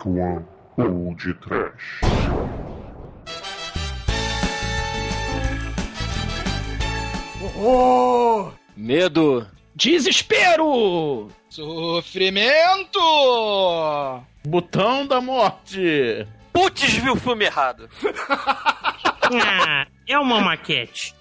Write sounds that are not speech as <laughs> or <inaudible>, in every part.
Dark One ou de Trash. Horror! Medo. Desespero! Sofrimento! Botão da morte! Putz, viu o filme errado. Ah, <laughs> é uma maquete.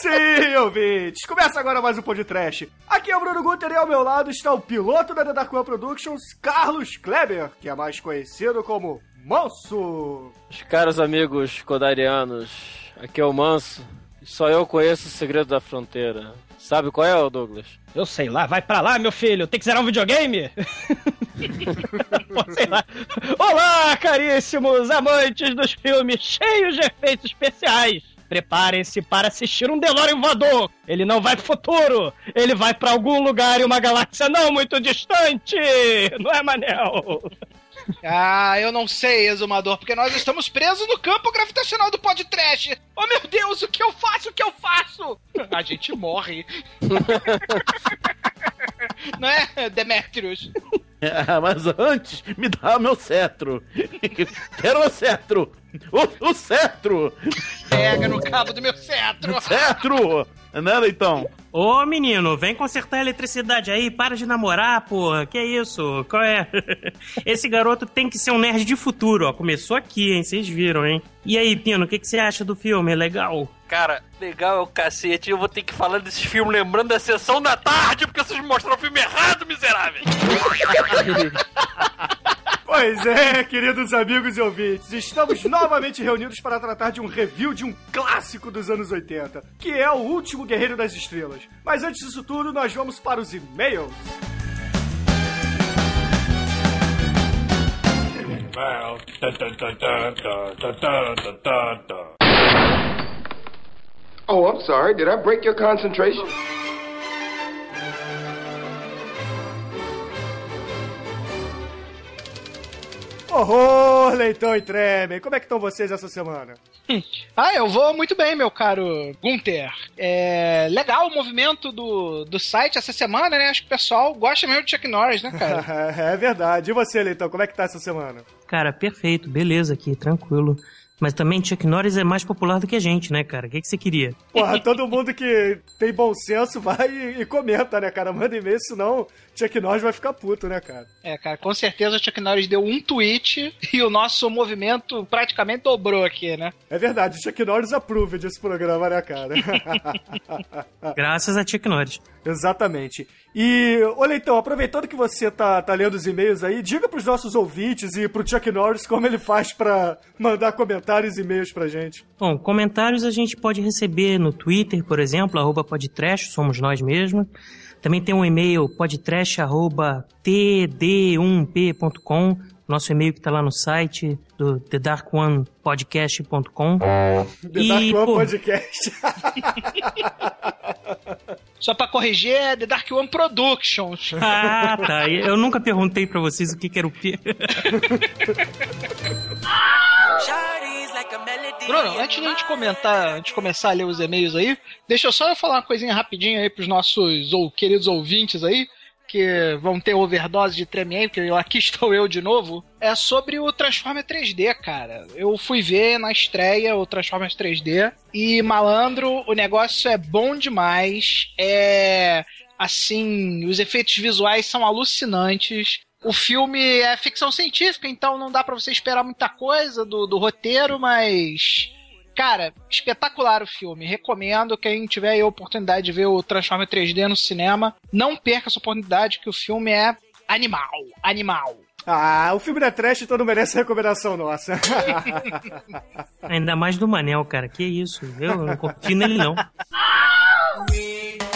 Sim, ouvintes! Começa agora mais um podcast. Aqui é o Bruno Guter e ao meu lado está o piloto da The Dark One Productions, Carlos Kleber, que é mais conhecido como Manso. Os caros amigos codarianos, aqui é o Manso. Só eu conheço o segredo da fronteira. Sabe qual é, Douglas? Eu sei lá, vai pra lá, meu filho. Tem que zerar um videogame? <laughs> Pô, sei lá. Olá, caríssimos amantes dos filmes cheios de efeitos especiais. Preparem-se para assistir um DeLorean voador. Ele não vai pro futuro. Ele vai para algum lugar em uma galáxia não muito distante. Não é, Manel? Ah, eu não sei, exumador, porque nós estamos presos no campo gravitacional do podcast. Oh, meu Deus, o que eu faço? O que eu faço? A gente morre. <laughs> não é, Demetrius? <laughs> Ah, mas antes, me dá meu cetro. <laughs> Quero o cetro. O, o cetro. Pega no cabo do meu cetro. Cetro. Né, Leitão? Ô, menino, vem consertar a eletricidade aí, para de namorar, porra. Que isso? Qual é? <laughs> Esse garoto tem que ser um nerd de futuro, ó. Começou aqui, hein? Vocês viram, hein? E aí, Pino, o que, que você acha do filme? É legal? Cara, legal é o cacete. Eu vou ter que falar desses filmes lembrando da sessão da tarde, porque vocês mostraram o filme errado, miseráveis. <laughs> Pois é, queridos amigos e ouvintes, estamos novamente reunidos para tratar de um review de um clássico dos anos 80, que é O Último Guerreiro das Estrelas. Mas antes disso tudo, nós vamos para os e-mails. Oh, I'm sorry. Did I break your concentration? Horror, Leitão e Tremem, como é que estão vocês essa semana? <laughs> Ah, eu vou muito bem, meu caro Gunther. É legal o movimento do, do site essa semana, né? Acho que o pessoal gosta mesmo de Chuck Norris, né, cara? <laughs> é verdade. E você, Leitão, como é que tá essa semana? Cara, perfeito, beleza aqui, tranquilo. Mas também Chuck Norris é mais popular do que a gente, né, cara? O que, que você queria? Porra, todo mundo que tem bom senso vai e, e comenta, né, cara? Manda e-mail, senão Chuck Norris vai ficar puto, né, cara? É, cara, com certeza o Chuck Norris deu um tweet e o nosso movimento praticamente dobrou aqui, né? É verdade, Chuck Norris aprove desse programa, né, cara? <laughs> Graças a Chuck Norris. Exatamente. E, ô Leitão, aproveitando que você tá, tá lendo os e-mails aí, diga pros nossos ouvintes e pro Chuck Norris como ele faz pra mandar comentários e e-mails pra gente. Bom, comentários a gente pode receber no Twitter, por exemplo, arroba podtrash, somos nós mesmos. Também tem um e-mail podtrash.td1p.com, nosso e-mail que tá lá no site do thedarkonepodcast.com. The E, Dark One pô- Podcast. <laughs> Só pra corrigir, é The Dark One Productions. <laughs> Ah, tá. Eu nunca perguntei pra vocês o que, que era o P. Bruno, antes de a gente comentar, antes de começar a ler os e-mails aí, deixa eu só falar uma coisinha rapidinho aí pros nossos ou, queridos ouvintes aí, que vão ter overdose de Tremien, eu- aqui <laughs> estou eu de novo. É sobre o Transformer 3D, cara. Eu fui ver na estreia o Transformers 3D e, malandro, o negócio é bom demais. É. Assim, os efeitos visuais são alucinantes. O filme é ficção científica, então não dá pra você esperar muita coisa do, do roteiro, mas. Cara, espetacular o filme. Recomendo. Quem tiver aí a oportunidade de ver o Transformer 3D no cinema, não perca essa oportunidade, que o filme é animal. Animal. Ah, o filme da trash então não merece recomendação nossa. <laughs> Ainda mais do Manel, cara. Que isso? Eu não confio nele, não. <laughs>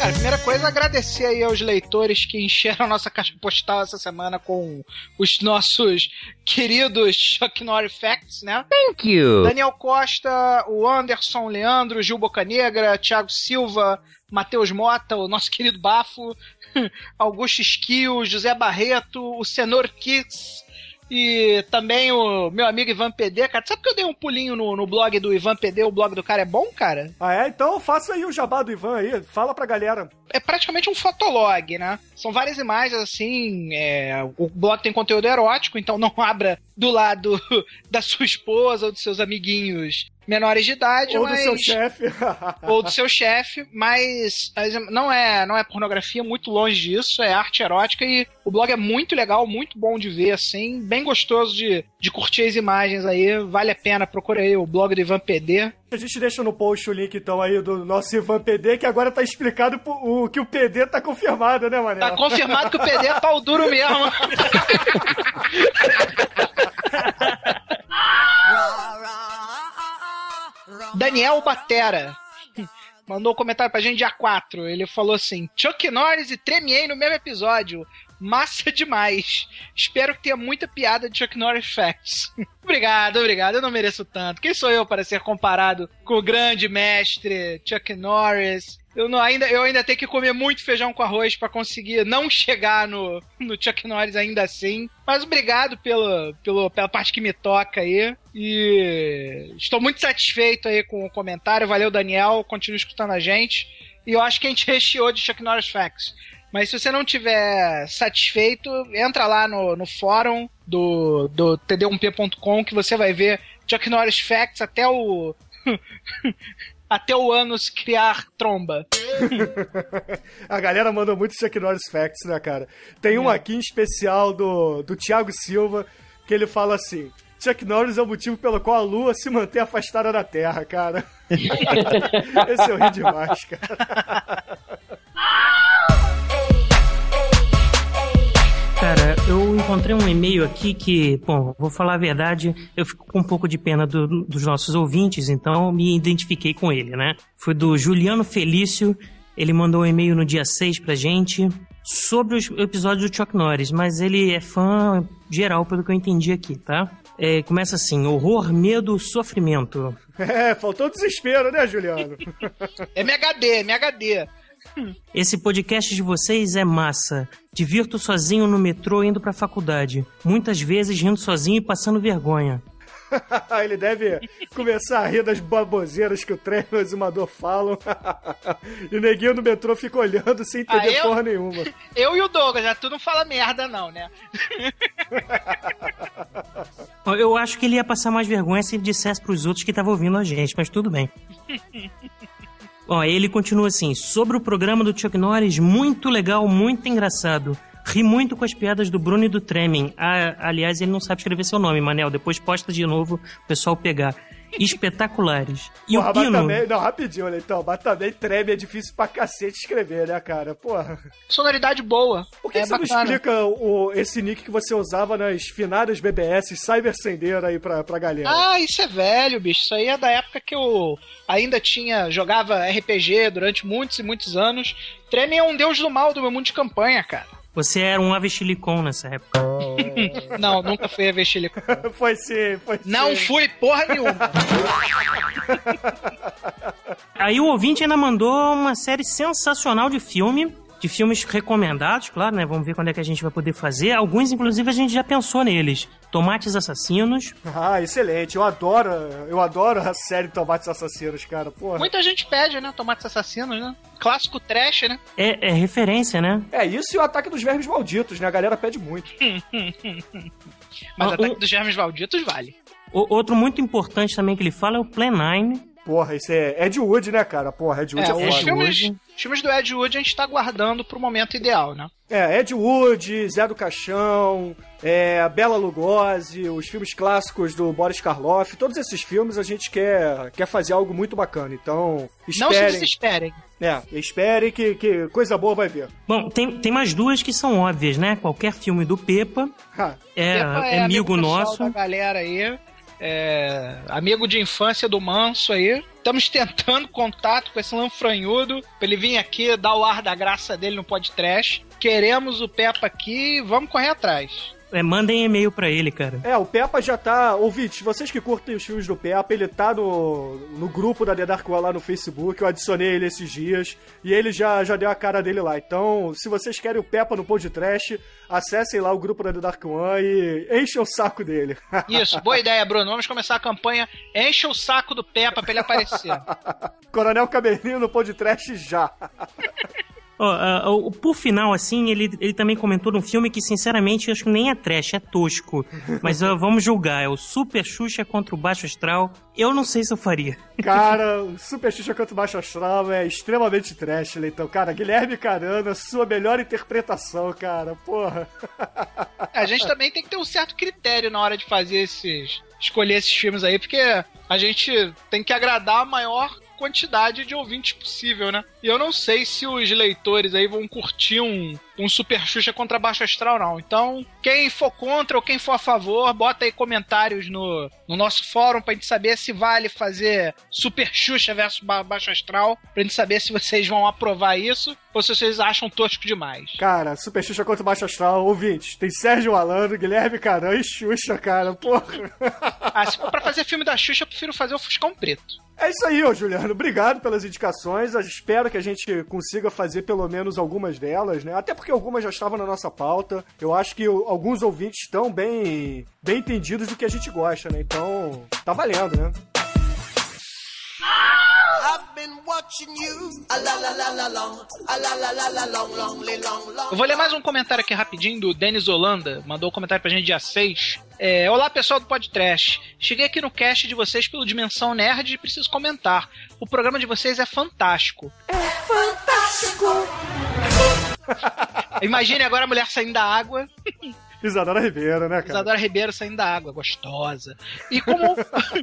Cara, primeira coisa, agradecer aí aos leitores que encheram a nossa caixa postal essa semana com os nossos queridos Chuck Norris Facts, né? Thank you. Daniel Costa, o Anderson, Leandro, Gil Bocanegra, Thiago Silva, Matheus Mota, o nosso querido Bafo, <laughs> Augusto Esquio, José Barreto, o Senor Kiss, E também o meu amigo Ivan PD, cara. Sabe que eu dei um pulinho no, no blog do Ivan PD? O blog do cara é bom, cara? Ah, é? Então faça aí o jabá do Ivan aí. Fala pra galera. É praticamente um fotolog, né? São várias imagens, assim. é, O blog tem conteúdo erótico, então não <laughs> abra do lado <laughs> da sua esposa ou dos seus amiguinhos menores de idade, Ou do mas seu chefe. <laughs> ou do seu chefe, mas não é não é pornografia, muito longe disso, é arte erótica e o blog é muito legal, muito bom de ver, assim, bem gostoso de, de curtir as imagens aí, vale a pena, procura aí o blog do Ivan PD. A gente deixa no post o link então aí do nosso Ivan PD, que agora tá explicado o que o PD tá confirmado, né, Mané? Tá confirmado que o PD é pau duro mesmo. <laughs> Daniel Batera mandou um comentário pra gente dia 4. Ele falou assim: Chuck Norris e Tremiei no mesmo episódio. Massa demais. Espero que tenha muita piada de Chuck Norris Facts. <laughs> obrigado, obrigado. Eu não mereço tanto. Quem sou eu para ser comparado com o grande mestre Chuck Norris? Eu, não, ainda, eu ainda tenho que comer muito feijão com arroz para conseguir não chegar no, no Chuck Norris ainda assim. Mas obrigado pelo, pelo, pela parte que me toca aí. E estou muito satisfeito aí com o comentário. Valeu, Daniel. Continue escutando a gente. E eu acho que a gente <laughs> recheou de Chuck Norris Facts. Mas se você não tiver satisfeito, entra lá no, no fórum do, do td1p.com que você vai ver Chuck Norris Facts até o. <laughs> até o ânus criar tromba. <laughs> A galera mandou muito Chuck Norris Facts, né, cara? Tem É. um aqui em especial do, do Thiago Silva, que ele fala assim: Chuck Norris é o motivo pelo qual a Lua se mantém afastada da Terra, cara. <laughs> Esse eu ri demais, cara. Cara, eu encontrei um e-mail aqui que, bom, vou falar a verdade, eu fico com um pouco de pena do- dos nossos ouvintes, então eu me identifiquei com ele, né? Foi do Juliano Felício, ele mandou um e-mail no dia 6 pra gente sobre os episódios do Chuck Norris, mas ele é fã geral, pelo que eu entendi aqui, tá? É, começa assim, horror, medo, sofrimento. <laughs> É, faltou desespero, né, Juliano? É MHD, MHD. Esse podcast de vocês é massa. Divirto sozinho no metrô indo pra faculdade. Muitas vezes rindo sozinho e passando vergonha. <laughs> ele deve começar a rir das baboseiras que o trem e o exumador falam. <laughs> e o neguinho no metrô fica olhando sem entender Ah, eu? porra nenhuma. <laughs> Eu e o Douglas, já tu não fala merda, não, né? Eu acho que ele ia passar mais vergonha se ele dissesse pros outros que estavam ouvindo a gente, mas tudo bem. Ó, ele continua assim: sobre o programa do Chuck Norris, muito legal, muito engraçado. Ri muito com as piadas do Bruno e do Tremen. Ah, aliás, ele não sabe escrever seu nome, Manel. Depois posta de novo o pessoal pegar. Espetaculares. E Porra, o Pino. não, rapidinho, olha então, mas também treme é difícil pra cacete escrever, né, cara? Porra. Sonoridade boa. Por que, é que você não bacana. explica o, esse nick que você usava nas finadas BBS Cyber Sender aí pra, pra galera? Ah, isso é velho, bicho. Isso aí é da época que eu ainda tinha. jogava RPG durante muitos e muitos anos. Treme é um deus do mal do meu mundo de campanha, cara. Você era um avestilicon nessa época. <laughs> Não, nunca fui a Vexilico. <laughs> foi sim, foi sim. Não fui porra nenhuma. <laughs> Aí o ouvinte ainda mandou uma série sensacional de filme, de filmes recomendados, claro, né? Vamos ver quando é que a gente vai poder fazer. Alguns, inclusive, a gente já pensou neles. Tomates Assassinos. Ah, excelente. Eu adoro, eu adoro a série Tomates Assassinos, cara. Porra. Muita gente pede, né? Tomates assassinos, né? Clássico trash, né? É, é referência, né? É isso e o ataque dos vermes malditos, né? A galera pede muito. <laughs> Mas Ah, Ataque dos Germes Malditos vale. O- outro muito importante também que ele fala é o Plan 9. Porra, isso é Ed Wood, né, cara? Porra, Ed Wood é, É, os foda. filmes, filmes do Ed Wood a gente tá guardando pro momento ideal, né? É, Ed Wood, Zé do Caixão, é, Bela Lugosi, os filmes clássicos do Boris Karloff, todos esses filmes a gente quer, quer fazer algo muito bacana. Então, Não se esperem. desesperem. É, esperem que, que coisa boa vai vir. Bom, tem, tem mais duas que são óbvias, né? Qualquer filme do Pepa é, Pepa é amigo pessoal nosso. da galera aí. É, amigo de infância do Manso aí. Estamos tentando <laughs> contato com esse lanfranhudo pra ele vir aqui dar o ar da graça dele no podcast. Queremos o Peppa aqui vamos correr atrás. É, mandem e-mail pra ele, cara. É, o Peppa já tá. Ouvintes, vocês que curtem os filmes do Peppa, ele tá no, no grupo da The Dark One lá no Facebook. Eu adicionei ele esses dias e ele já, já deu a cara dele lá. Então, se vocês querem o Peppa no Pod Trash, acessem lá o grupo da The Dark One e enchem o saco dele. <laughs> Isso, boa ideia, Bruno. Vamos começar a campanha. Enche o saco do Peppa pra ele aparecer. <laughs> Coronel Cabelinho no Pod Trash já. <laughs> Ó, uh, por final, assim, ele, ele também comentou num filme que, sinceramente, eu acho que nem é trash, é tosco. <laughs> Mas uh, vamos julgar, é o Super Xuxa contra o Baixo Astral. Eu não sei se eu faria. Cara, <laughs> o Super Xuxa contra o Baixo Astral é extremamente trash, então. Cara, Guilherme Carana, sua melhor interpretação, cara, porra. <laughs> A gente também tem que ter um certo critério na hora de fazer esses... escolher esses filmes aí, porque a gente tem que agradar a maior quantidade de ouvintes possível, né? E eu não sei se os leitores aí vão curtir um, um Super Xuxa contra Baixo Astral, não. Então, quem for contra ou quem for a favor, bota aí comentários no, no nosso fórum pra gente saber se vale fazer Super Xuxa versus ba Baixo Astral, pra gente saber se vocês vão aprovar isso ou se vocês acham tosco demais. Cara, Super Xuxa contra Baixo Astral, ouvintes, tem Sérgio Alano, Guilherme Caran e Xuxa, cara, porra. <laughs> Ah, se for pra fazer filme da Xuxa, eu prefiro fazer o Fuscão Preto. É isso aí, ô Juliano. Obrigado pelas indicações. Eu espero que a gente consiga fazer pelo menos algumas delas, né? Até porque algumas já estavam na nossa pauta. Eu acho que alguns ouvintes estão bem, bem entendidos do que a gente gosta, né? Então, tá valendo, né? Eu vou ler mais um comentário aqui rapidinho do Denis Holanda. Mandou um comentário pra gente dia 6. É, Olá pessoal do Podcast. Cheguei aqui no cast de vocês pelo Dimensão Nerd e preciso comentar. O programa de vocês é fantástico. É fantástico! Imagine agora a mulher saindo da água. <laughs> Isadora Ribeiro, né, cara? Isadora Ribeiro saindo da água, gostosa. E como,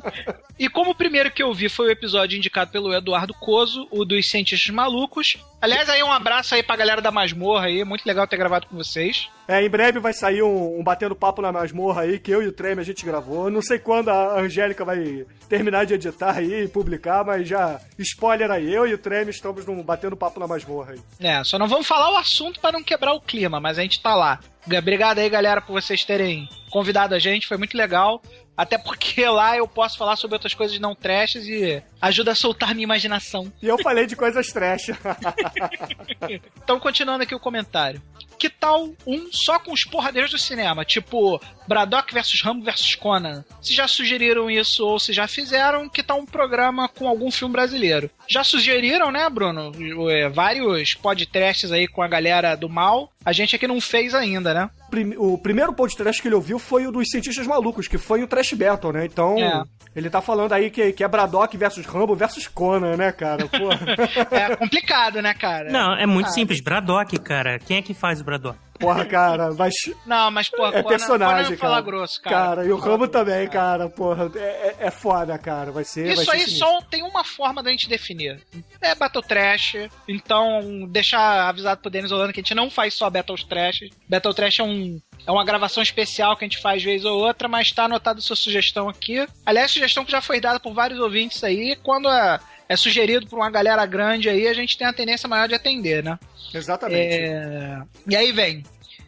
<laughs> e como o primeiro que eu vi foi o episódio indicado pelo Eduardo Coso, o dos Cientistas Malucos. Aliás, aí um abraço aí pra galera da Masmorra aí, muito legal ter gravado com vocês. É, em breve vai sair um, um Batendo Papo na Masmorra aí, que eu e o Treme a gente gravou. Não sei quando a Angélica vai terminar de editar aí e publicar, mas já, spoiler aí, eu e o Treme estamos num Batendo Papo na Masmorra aí. É, só não vamos falar o assunto para não quebrar o clima, mas a gente tá lá. Obrigado aí, galera, por vocês terem convidado a gente, foi muito legal. Até porque <laughs> lá eu posso falar sobre outras coisas não trashes e ajuda a soltar minha imaginação. E eu falei de coisas trash. <laughs> então, continuando aqui o comentário. Que tal um só com os porradeiros do cinema? Tipo, Braddock versus Rambo versus Conan. Se já sugeriram isso ou se já fizeram, que tal um programa com algum filme brasileiro? Já sugeriram, né, Bruno? Vários podcasts aí com a galera do mal. A gente aqui não fez ainda, né? O primeiro podcast que ele ouviu foi o dos Cientistas Malucos, que foi o Trash Battle, né? Então, é. ele tá falando aí que, que é Braddock versus Rambo versus Conan, né, cara? <laughs> é complicado, né, cara? Não, é muito ah, simples. Braddock, cara. Quem é que faz o Braddock? Porra, cara, mas. Não, mas, porra, é personagem, cara. Fala grosso, cara. Cara, e o Rambo também, cara, porra. É, é foda, cara. Vai ser. Isso vai aí só tem uma forma da gente definir. É Battle Trash. Então, deixar avisado pro Denis Holanda que a gente não faz só Battle Trash. Battle Trash é um. É uma gravação especial que a gente faz vez ou outra, mas tá anotado sua sugestão aqui. Aliás, sugestão que já foi dada por vários ouvintes aí. Quando é, é sugerido por uma galera grande aí, a gente tem a tendência maior de atender, né? Exatamente. É... E aí vem.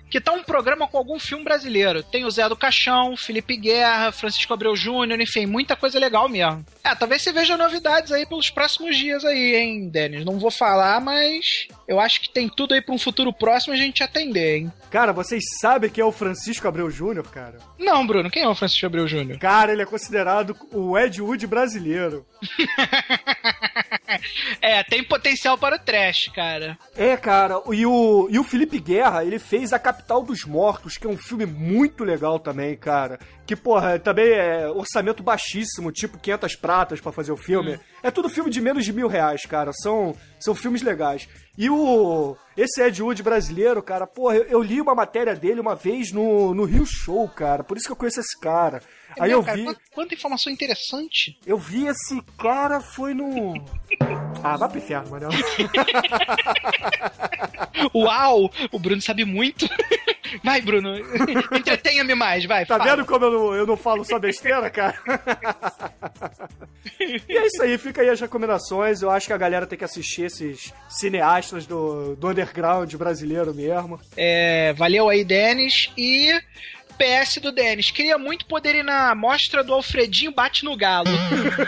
Que tá um programa com algum filme brasileiro. Tem o Zé do Caixão, Felipe Guerra, Francisco Abreu Júnior, enfim, muita coisa legal mesmo. É, talvez você veja novidades aí pelos próximos dias aí, hein, Denis? Não vou falar, mas eu acho que tem tudo aí para um futuro próximo a gente atender, hein? Cara, vocês sabem quem é o Francisco Abreu Júnior, cara? Não, Bruno, quem é o Francisco Abreu Júnior? Cara, ele é considerado o Ed Wood brasileiro. <laughs> é, tem potencial para o trash, cara. É, cara, e o, e o Felipe Guerra, ele fez A Capital dos Mortos, que é um filme muito legal também, cara. Que, porra, também é orçamento baixíssimo, tipo 500 pratas para fazer o filme. Hum. É tudo filme de menos de mil reais, cara. São, são filmes legais. E o. Esse Ed Wood brasileiro, cara, porra, eu, eu, li uma matéria dele uma vez no, no Rio Show, cara. Por isso que eu conheço esse cara. É Aí eu cara, vi. Quanta, quanta, informação interessante. Eu vi esse cara, foi no. <laughs> ah, vai pro inferno, Manel. <laughs> Uau! O Bruno sabe muito. <laughs> Vai, Bruno. <laughs> Entretenha-me mais, vai. Tá fala. vendo como eu não, eu não falo só besteira, cara? e é isso aí, fica aí as recomendações. Eu acho que a galera tem que assistir esses cineastas do, do underground brasileiro mesmo. É, valeu aí, Denis. E PS do Denis. Queria muito poder ir na mostra do Alfredinho Bate no Galo.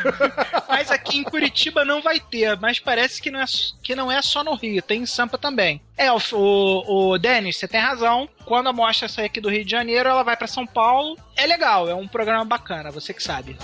<laughs> mas aqui em Curitiba não vai ter. Mas parece que não é, que não é só no Rio, tem em Sampa também. É, o, o, o Denis, você tem razão. Quando a mostra sair aqui do Rio de Janeiro, ela vai para São Paulo. É legal, é um programa bacana, você que sabe.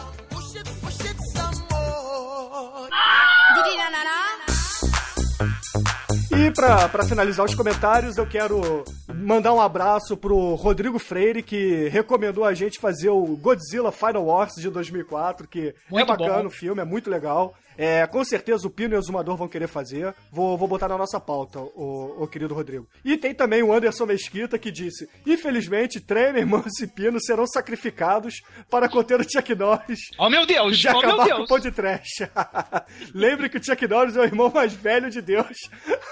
E pra, pra finalizar os comentários, eu quero mandar um abraço pro Rodrigo Freire, que recomendou a gente fazer o Godzilla Final Wars de 2004, que Muito é bacana bom. o filme, é muito legal. É, com certeza o Pino e o Exumador vão querer fazer. Vou, vou botar na nossa pauta, o, o querido Rodrigo. E tem também o Anderson Mesquita que disse: Infelizmente, Tremer, Manso e Pino serão sacrificados para conter o Chuck Norris. Oh meu Deus, De oh meu acabar com o Deus. pão de trash. <laughs> Lembre que o Chuck Norris é o irmão mais velho de Deus.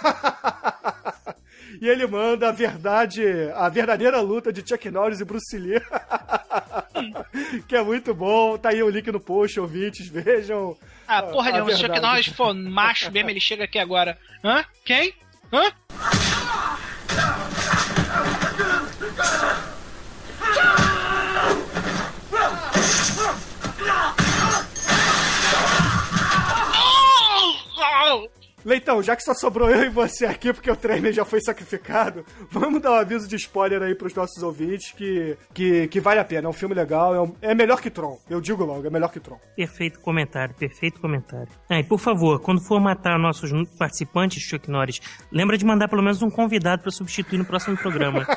<laughs> e ele manda a verdade, a verdadeira luta de Chuck Norris e Bruce Lee. <laughs> que é muito bom. Tá aí o link no post, ouvintes, vejam. Ah, porra se o Chuck. Norris for macho mesmo, ele chega aqui agora. Hã? Quem? Hã? Leitão, já que só sobrou eu e você aqui, porque o Tremer já foi sacrificado, vamos dar um aviso de spoiler aí pros nossos ouvintes que, que, que vale a pena. É um filme legal, é, um- é melhor que Tron. Eu digo logo, é melhor que Tron. Perfeito comentário, perfeito comentário. Ah, e por favor, quando for matar nossos participantes, Chuck Norris, lembra de mandar pelo menos um convidado para substituir no próximo programa. <laughs>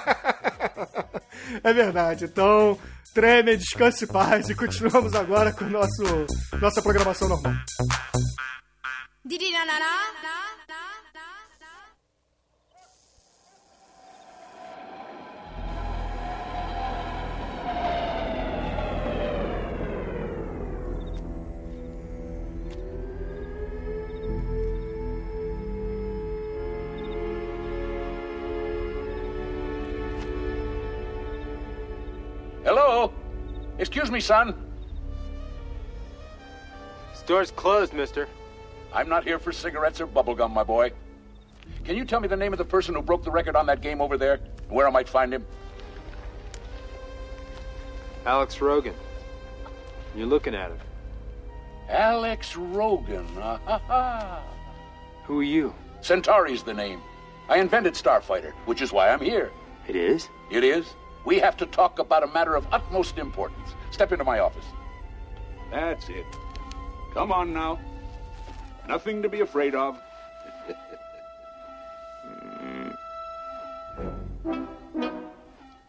É verdade. Então, Tremer, descanse em paz e continuamos agora com nosso, nossa programação normal. Hello? Excuse me, son. Store's closed, mister. I'm not here for cigarettes or bubblegum, my boy. Can you tell me the name of the person who broke the record on that game over there? And where I might find him? Alex Rogan. You're looking at him. Alex Rogan. Ah, ha, ha. Who are you? Centauri's the name. I invented Starfighter, which is why I'm here. It is? It is. We have to talk about a matter of utmost importance. Step into my office. That's it. Come on now. Nothing to be afraid of. <laughs>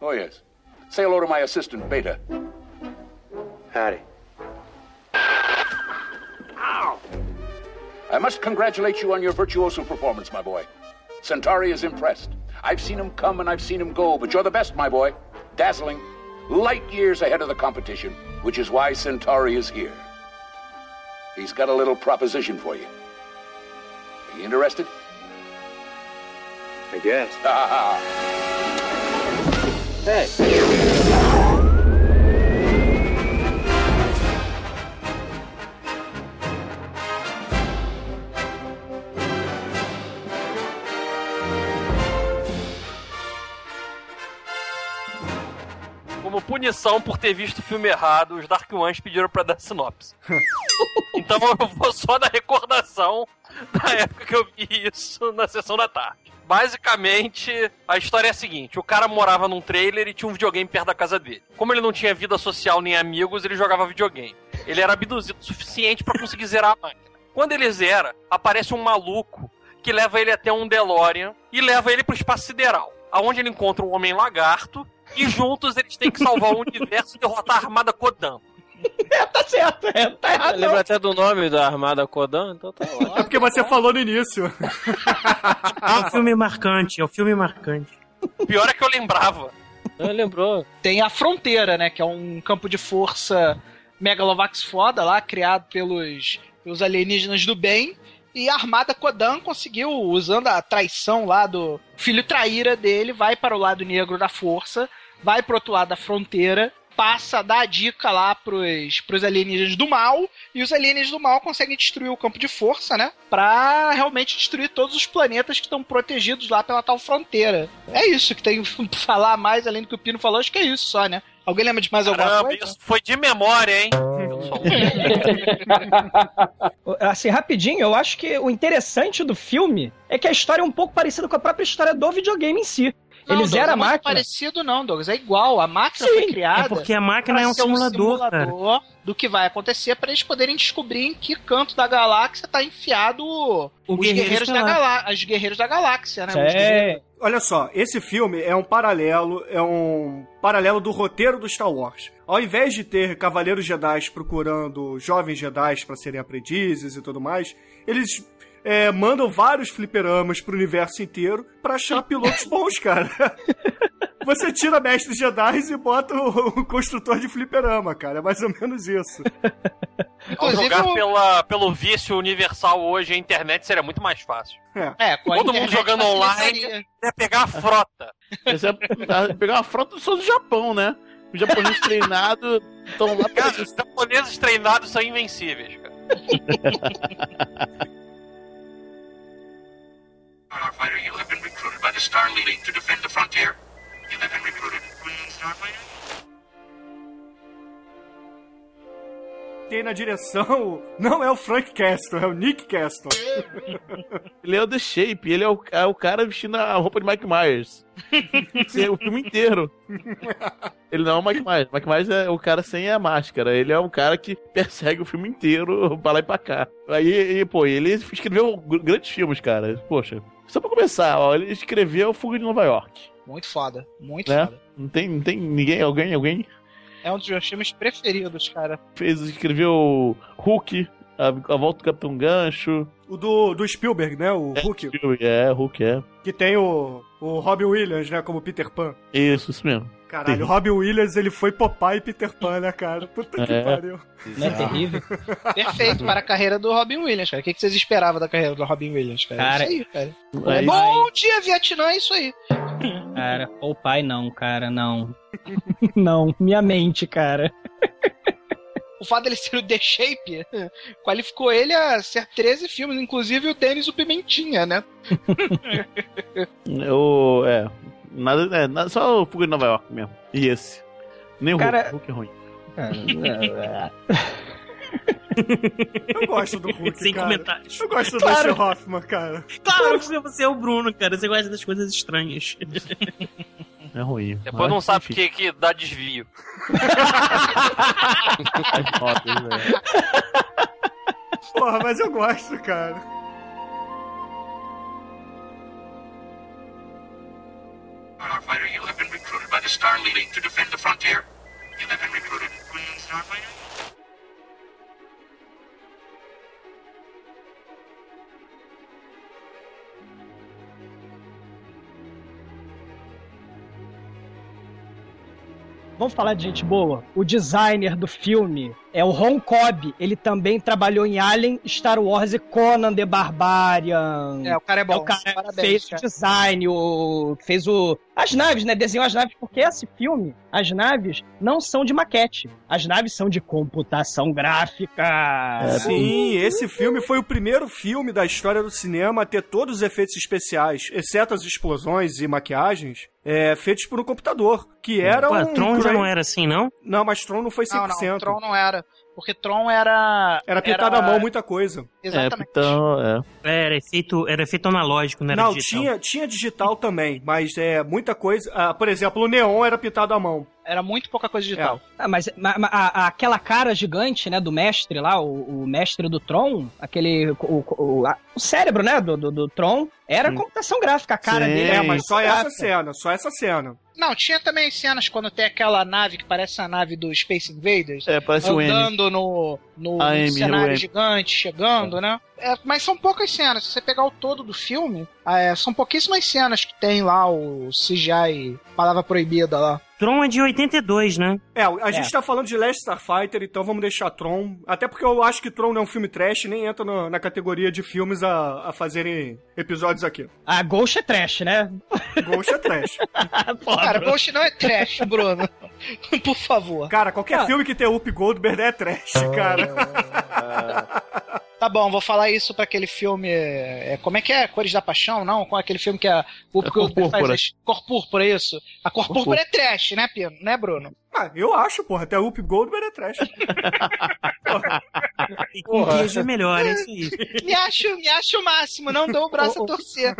oh, yes. Say hello to my assistant, Beta. Howdy. Ow! I must congratulate you on your virtuoso performance, my boy. Centauri is impressed. I've seen him come and I've seen him go, but you're the best, my boy. Dazzling. Light years ahead of the competition, which is why Centauri is here. He's got a little proposition for you. Are you interested? I guess. <laughs> hey. Como punição por ter visto o filme errado, os Dark Ones pediram pra dar sinopse. <laughs> então eu vou só na recordação da época que eu vi isso na sessão da tarde. Basicamente, a história é a seguinte: o cara morava num trailer e tinha um videogame perto da casa dele. Como ele não tinha vida social nem amigos, ele jogava videogame. Ele era abduzido o suficiente pra conseguir zerar a máquina. Quando ele zera, aparece um maluco que leva ele até um DeLorean e leva ele pro espaço sideral, aonde ele encontra um homem lagarto e juntos eles têm que salvar o universo e derrotar a armada Kodan. <laughs> tá certo, é, tá errado. Lembra até do nome da Armada Kodan? Então tá ótimo. <laughs> É porque você falou no início. É um filme marcante, é um filme marcante. O pior é que eu lembrava. Não lembrou. Tem a Fronteira, né? Que é um campo de força Megalovax foda lá, criado pelos, pelos alienígenas do bem. E a Armada Kodan conseguiu, usando a traição lá do filho traíra dele, vai para o lado negro da força, vai pro outro lado da fronteira passa a dar a dica lá pros, pros alienígenas do mal, e os alienígenas do mal conseguem destruir o campo de força, né? Pra realmente destruir todos os planetas que estão protegidos lá pela tal fronteira. É isso que tem <laughs> que falar mais, além do que o Pino falou, acho que é isso só, né? Alguém lembra de mais alguma Caramba, coisa? isso foi de memória, hein? <laughs> Assim, rapidinho, eu acho que o interessante do filme é que a história é um pouco parecida com a própria história do videogame em si. Não, Eles Douglas, eram é a muito máquina. parecido não, Douglas. É igual. A máquina Sim, foi criada. é porque a máquina é um simulador, cara. simulador do que vai acontecer para eles poderem descobrir em que canto da galáxia tá enfiado o- os Guerreiro guerreiros da, Estelar. galá os guerreiros da galáxia, né? É, Olha só, esse filme é um paralelo, é um paralelo do roteiro do Star Wars. Ao invés de ter cavaleiros Jedi procurando jovens Jedi para serem aprendizes e tudo mais, eles é, mandam vários fliperamas pro universo inteiro pra achar pilotos bons, cara. <laughs> Você tira mestres Jedi e bota o, o construtor de fliperama, cara. É mais ou menos isso. Inclusive, jogar o- pela, pelo vício universal hoje, a internet seria muito mais fácil. É, com a Todo mundo jogando online, é pegar a frota. É pegar uma frota só do Japão, né? Os japoneses treinados estão lá pra Cara, os japoneses treinados são invencíveis, cara. <laughs> Starfighter, you have been recruited by the Star Leading to defend the frontier. You have been recruited. Starfighter? Tem na direção, não é o Frank Castle, é o Nick Castle. <laughs> Ele é o The Shape, ele é o, é o cara vestindo a roupa de Mike Myers. <laughs> Sim, o filme inteiro. Ele não é o Mike Myers. Mike Myers é o cara sem a máscara. Ele é um cara que persegue o filme inteiro pra lá e pra cá. Aí, e, pô, ele escreveu gr- grandes filmes, cara. Poxa, só pra começar, ó, ele escreveu Fuga de Nova York. Muito foda, muito Né? foda. Não tem, não tem ninguém, alguém, alguém É um dos meus filmes preferidos, cara. fez, escreveu Hulk, a, a volta do Capitão Gancho. O do, do Spielberg, né? O Hulk. É, Hulk, é. Que tem o, o Robin Williams, né? Como Peter Pan. Isso, isso mesmo. Caralho, o Terrível. Robin Williams, ele foi Popeye e Peter Pan, né, cara? Puta que É. pariu. Não é terrível? <laughs> Perfeito para a carreira do Robin Williams, cara. O que vocês esperavam da carreira do Robin Williams, cara? Cara, isso aí, cara. Aí- Bom dia, Vietnã, é isso aí. Cara, o pai não, cara, não. <laughs> não, minha mente, cara. O fato dele ser o The Shape <laughs> qualificou ele a ser 13 filmes, inclusive o Denis o Pimentinha, né? <laughs> Eu, é, nada, é, nada, só o Fuga de Nova York mesmo. E esse. Nem o Cara- Hulk, Hulk é ruim. <laughs> Eu gosto do Hulk, Sem cara. comentários. Eu gosto do Claro. Dustin Hoffman, cara. Claro que você é o Bruno, cara. Você gosta das coisas estranhas. É ruim. Depois não sabe o que, que dá desvio. <laughs> Porra, mas eu gosto, cara. Starfighter, you have been recruited by the Star Leading to defend the frontier. You have been recruited. Starfighter? Vamos falar de gente boa? O designer do filme é o Ron Cobb. Ele também trabalhou em Alien, Star Wars e Conan the Barbarian. É, o cara é bom. É o cara que Parabéns, fez cara. o design, o fez o as naves, né? Desenhou as naves porque esse filme, as naves não são de maquete. As naves são de computação gráfica. Sim, esse filme foi o primeiro filme da história do cinema a ter todos os efeitos especiais, exceto as explosões e maquiagens, é, feitos por um computador, que era Ué, um... Tron já não era assim, não? Não, mas Tron não foi 100%. Não, não, Tron não era. Porque Tron era. Era pintado à mão muita coisa. Exatamente. então, é. É, Era efeito, era efeito analógico, não era Não, digital. tinha, tinha digital também, mas é muita coisa. ah, por exemplo, o neon era pintado à mão. Era muito pouca coisa digital. Ah, mas ma- ma- a- a- aquela cara gigante, né, do mestre lá, o, o mestre do Tron, aquele. O, o- a- o cérebro, né, do, do, do Tron, era computação gráfica, a cara Sim. dele. É, mas só computação essa gráfica. cena, só essa cena. Não, tinha também as cenas quando tem aquela nave que parece a nave do Space Invaders. É, parece andando no, no A M, cenário gigante, chegando, né? É, mas são poucas cenas. Se você pegar o todo do filme, é, são pouquíssimas cenas que tem lá o CGI, palavra proibida lá. Tron é de 82, né? É, a gente tá falando de Last Starfighter, então vamos deixar Tron. Até porque eu acho que Tron não é um filme trash, nem entra no- na categoria de filmes a, a fazerem episódios aqui. A Ah, Ghost é trash, né? Ghost é trash. <laughs> Porra, Cara, Bruno. Ghost não é trash, Bruno. <laughs> Por favor. Cara, qualquer Ah. filme que tem Up Goldberg é trash, cara. <laughs> Tá bom, vou falar isso pra aquele filme. é, como é que é? Cores da Paixão? Não? Com aquele filme que a o É Cor Púrpura. as- Cor Púrpura, isso. A Cor, Cor Púrpura é trash, né, Pino? Né, Bruno? Ah, eu acho, porra. Até Up Goldberg é trash. <laughs> E com queijo é melhor, é isso aí. Me acho, me acho o máximo, não dou o braço a torcer.